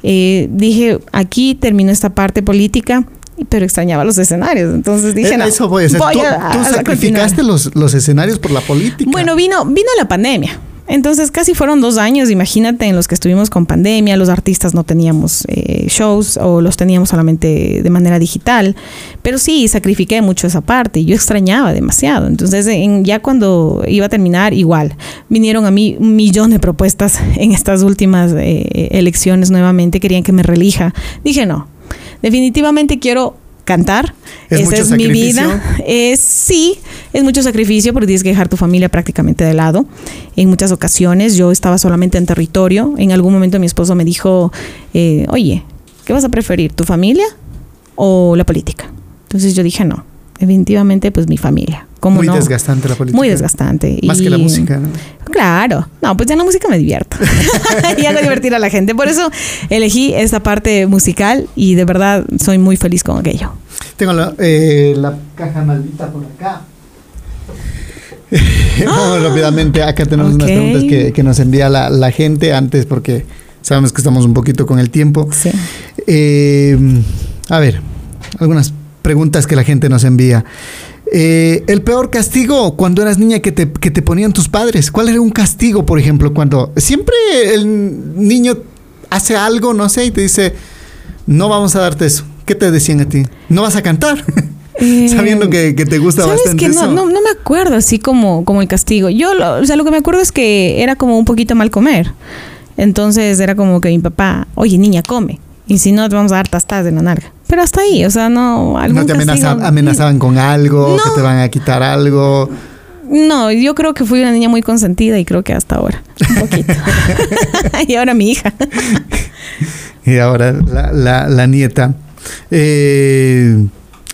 Eh, dije, aquí terminó esta parte política, pero extrañaba los escenarios. Entonces dije, no, eso voy, a, ¿tú, sacrificaste los, los, escenarios por la política? Bueno, vino, vino la pandemia. Entonces casi fueron dos años, imagínate, en los que estuvimos con pandemia, los artistas no teníamos eh, shows o los teníamos solamente de manera digital, pero sí, sacrifiqué mucho esa parte yo extrañaba demasiado. Entonces ya cuando iba a terminar, igual, vinieron a mí un millón de propuestas en estas últimas eh, elecciones nuevamente, querían que me relija. Dije, no, definitivamente quiero cantar. ¿Es Esa es mi vida. Es, sí, es mucho sacrificio porque tienes que dejar tu familia prácticamente de lado. En muchas ocasiones yo estaba solamente en territorio. En algún momento mi esposo me dijo, eh, oye, ¿qué vas a preferir, tu familia o la política? Entonces yo dije, no, definitivamente pues mi familia. Muy desgastante la política. Muy desgastante. Más que la música. Claro. No, pues ya la música me divierto. y hago divertir a la gente. Por eso elegí esta parte musical y de verdad soy muy feliz con aquello. Tengo la, eh, la caja maldita por acá. Vamos rápidamente. Acá tenemos unas preguntas que, que nos envía la, la, gente antes porque sabemos que estamos un poquito con el tiempo. Sí. Eh, a ver, algunas preguntas que la gente nos envía. Eh, el peor castigo cuando eras niña que te, que te ponían tus padres. ¿Cuál era un castigo, por ejemplo, cuando siempre el niño hace algo, no sé, y te dice, no vamos a darte eso? ¿Qué te decían a ti? ¿No vas a cantar? Eh, Sabiendo que, te gusta bastante que no, No, no, me acuerdo así como, como el castigo. Yo, o sea, lo que me acuerdo es que era como un poquito mal comer. Entonces era como que mi papá, oye, niña, come. Y si no, te vamos a dar tastadas de la narga. Pero hasta ahí, o sea, no... ¿No te amenazaban con algo? ¿Que te van a quitar algo? No, yo creo que fui una niña muy consentida y creo que hasta ahora, un poquito. y ahora mi hija. y ahora la, nieta. Eh,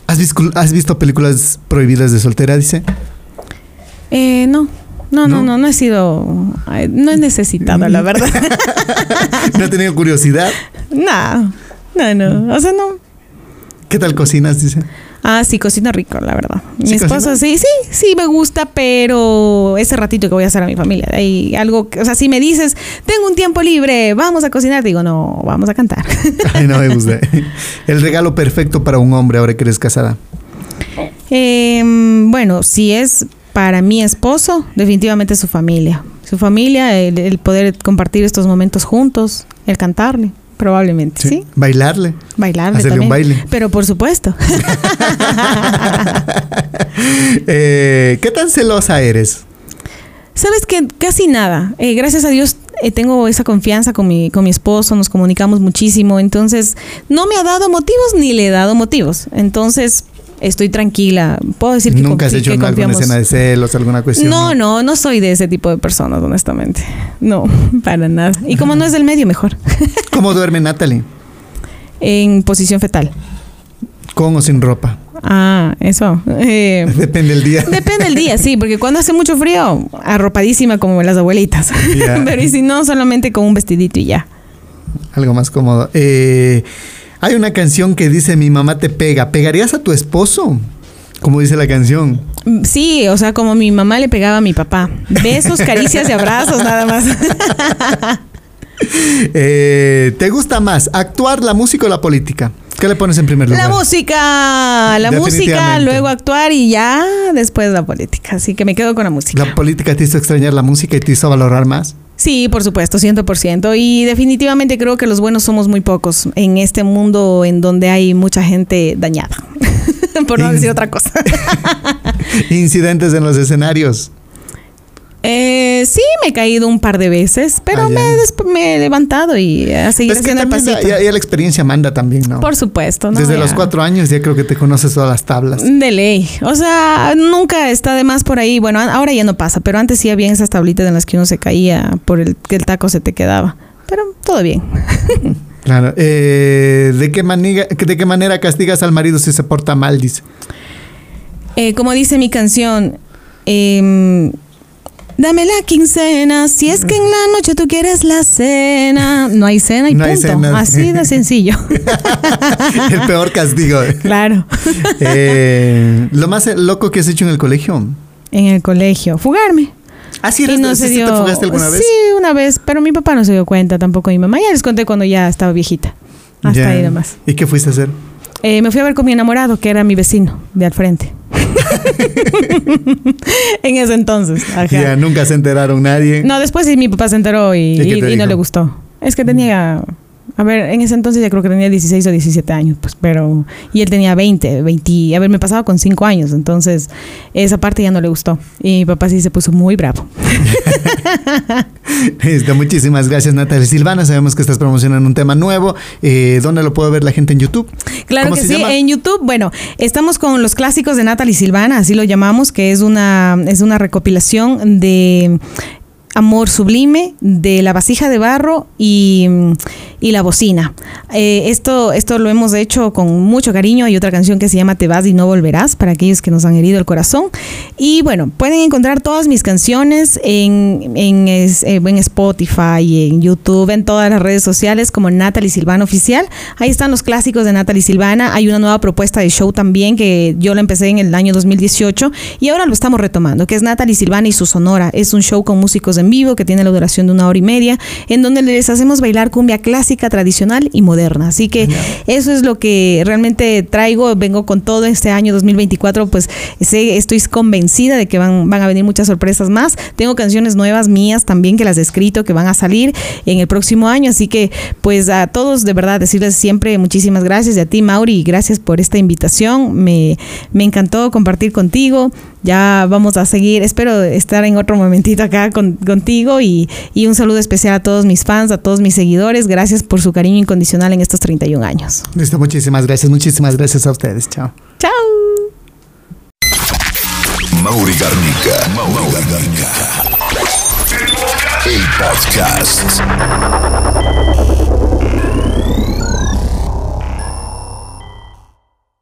¿has, visto, ¿Has visto películas prohibidas de soltera, dice? Eh, no. No, no, no, no, he sido, no he necesitado, la verdad. ¿No he tenido curiosidad? No, no, no, o sea, no. ¿Qué tal cocinas, dice? Ah, sí, cocina rico, la verdad. Mi esposo sí, sí, sí me gusta, pero ese ratito que voy a hacer a mi familia, hay algo, o sea, si me dices, tengo un tiempo libre, vamos a cocinar, digo, no, vamos a cantar. Ay, no me gusta. El regalo perfecto para un hombre ahora que eres casada. Em, bueno, si es para mi esposo, definitivamente su familia. Su familia, el poder compartir estos momentos juntos, el cantarle. Probablemente, sí. Bailarle. Bailarle. Hacerle un baile. Pero por supuesto. Eh, ¿Qué tan celosa eres? Sabes que casi nada. Eh, gracias a Dios eh, tengo esa confianza con mi, con mi esposo, nos comunicamos muchísimo. Entonces, no me ha dado motivos ni le he dado motivos. Entonces, estoy tranquila. Puedo decir que ¿Nunca has hecho una, alguna escena de celos, alguna cuestión? No, no, no soy de ese tipo de personas, honestamente. No, para nada. Y como no es del medio, mejor. ¿Cómo duerme Natalie? en posición fetal. ¿Con o sin ropa? Ah, eso. Eh, Depende del día. Depende del día, sí, porque cuando hace mucho frío, arropadísima como las abuelitas. Pero y si no, solamente con un vestidito y ya. Algo más cómodo. Eh, hay una canción que dice Mi mamá te pega. ¿Pegarías a tu esposo? Como dice la canción. Sí, o sea, como mi mamá le pegaba a mi papá. Besos, caricias y abrazos, nada más. Eh, ¿Te gusta más actuar, la música o la política? ¿Qué le pones en primer lugar? La música, la música, luego actuar y ya después la política. Así que me quedo con la música. ¿La política te hizo extrañar la música y te hizo valorar más? Sí, por supuesto, 100%. Y definitivamente creo que los buenos somos muy pocos en este mundo en donde hay mucha gente dañada. por no In- decir otra cosa. Incidentes en los escenarios. Eh, sí, me he caído un par de veces, pero Ah, me, he desp- me he levantado y a seguir Es que haciendo el también pasito. ya, ya la experiencia manda también, ¿no? Por supuesto, ¿no? Desde Ya. los cuatro años ya creo que te conoces todas las tablas. De ley. O sea, nunca está de más por ahí. Bueno, ahora ya no pasa, pero antes sí había esas tablitas en las que uno se caía por el que el taco se te quedaba. Pero todo bien. Claro. Eh, ¿de, qué manera, ¿De qué manera castigas al marido si se porta mal? Dice. Eh, como dice mi canción, em, dame la quincena, si es que en la noche tú quieres la cena. No hay cena y No hay punto. cena. Así de sencillo. El peor castigo. claro. Eh, lo más loco que has hecho en el colegio. en el colegio, fugarme. Ah, sí, eres- no sí, se dio. te fugaste alguna vez? Sí, una vez, pero mi papá no se dio cuenta, tampoco mi mamá. Ya les conté cuando ya estaba viejita. Hasta ahí nomás. ¿Y qué fuiste a hacer? Eh, me fui a ver con mi enamorado, que era mi vecino de al frente. en ese entonces. ajá. Ya nunca se enteraron nadie. No, después sí mi papá se enteró y, ¿Y no le gustó. Es que tenía, a ver, en ese entonces ya creo que tenía 16 o 17 años, pues, pero, y él tenía 20, 20, a ver, me pasaba con 5 años, entonces esa parte ya no le gustó. Y mi papá sí se puso muy bravo. Este, muchísimas gracias, Natalia Silvana. Sabemos que estás promocionando un tema nuevo. Eh, ¿Dónde lo puede ver la gente en YouTube? Claro ¿Cómo que sí, llama? en YouTube, bueno, estamos con los clásicos de Natalie Silvana, así lo llamamos, que es una, es una recopilación de Amor Sublime, de La Vasija de Barro y, y La Bocina. Eh, esto, esto lo hemos hecho con mucho cariño. Hay otra canción que se llama Te vas y no volverás, para aquellos que nos han herido el corazón. Y bueno, pueden encontrar todas mis canciones en, en, eh, en Spotify, en YouTube, en todas las redes sociales como Natalie Silvana Oficial. Ahí están los clásicos de Natalie Silvana. Hay una nueva propuesta de show también que yo la empecé en el año 2018 y ahora lo estamos retomando, que es Natalie Silvana y su Sonora. Es un show con músicos en vivo que tiene la duración de una hora y media, en donde les hacemos bailar cumbia clásica, tradicional y moderna. Así que eso es lo que realmente traigo. Vengo con todo este año 2024, pues sé, estoy convencida de que van, van a venir muchas sorpresas más. Tengo canciones nuevas mías también que las he escrito, que van a salir en el próximo año. Así que, pues a todos, de verdad, decirles siempre muchísimas gracias. Y a ti, Mauri, gracias por esta invitación. Me, me encantó compartir contigo. Ya vamos a seguir. Espero estar en otro momentito acá con- contigo. Y, y un saludo especial a todos mis fans, a todos mis seguidores. Gracias por su cariño incondicional en estos 31 años. Listo, muchísimas gracias. Muchísimas gracias a ustedes. Chao. Chao. Mauri Garnica. Mauri Garnica. El podcast.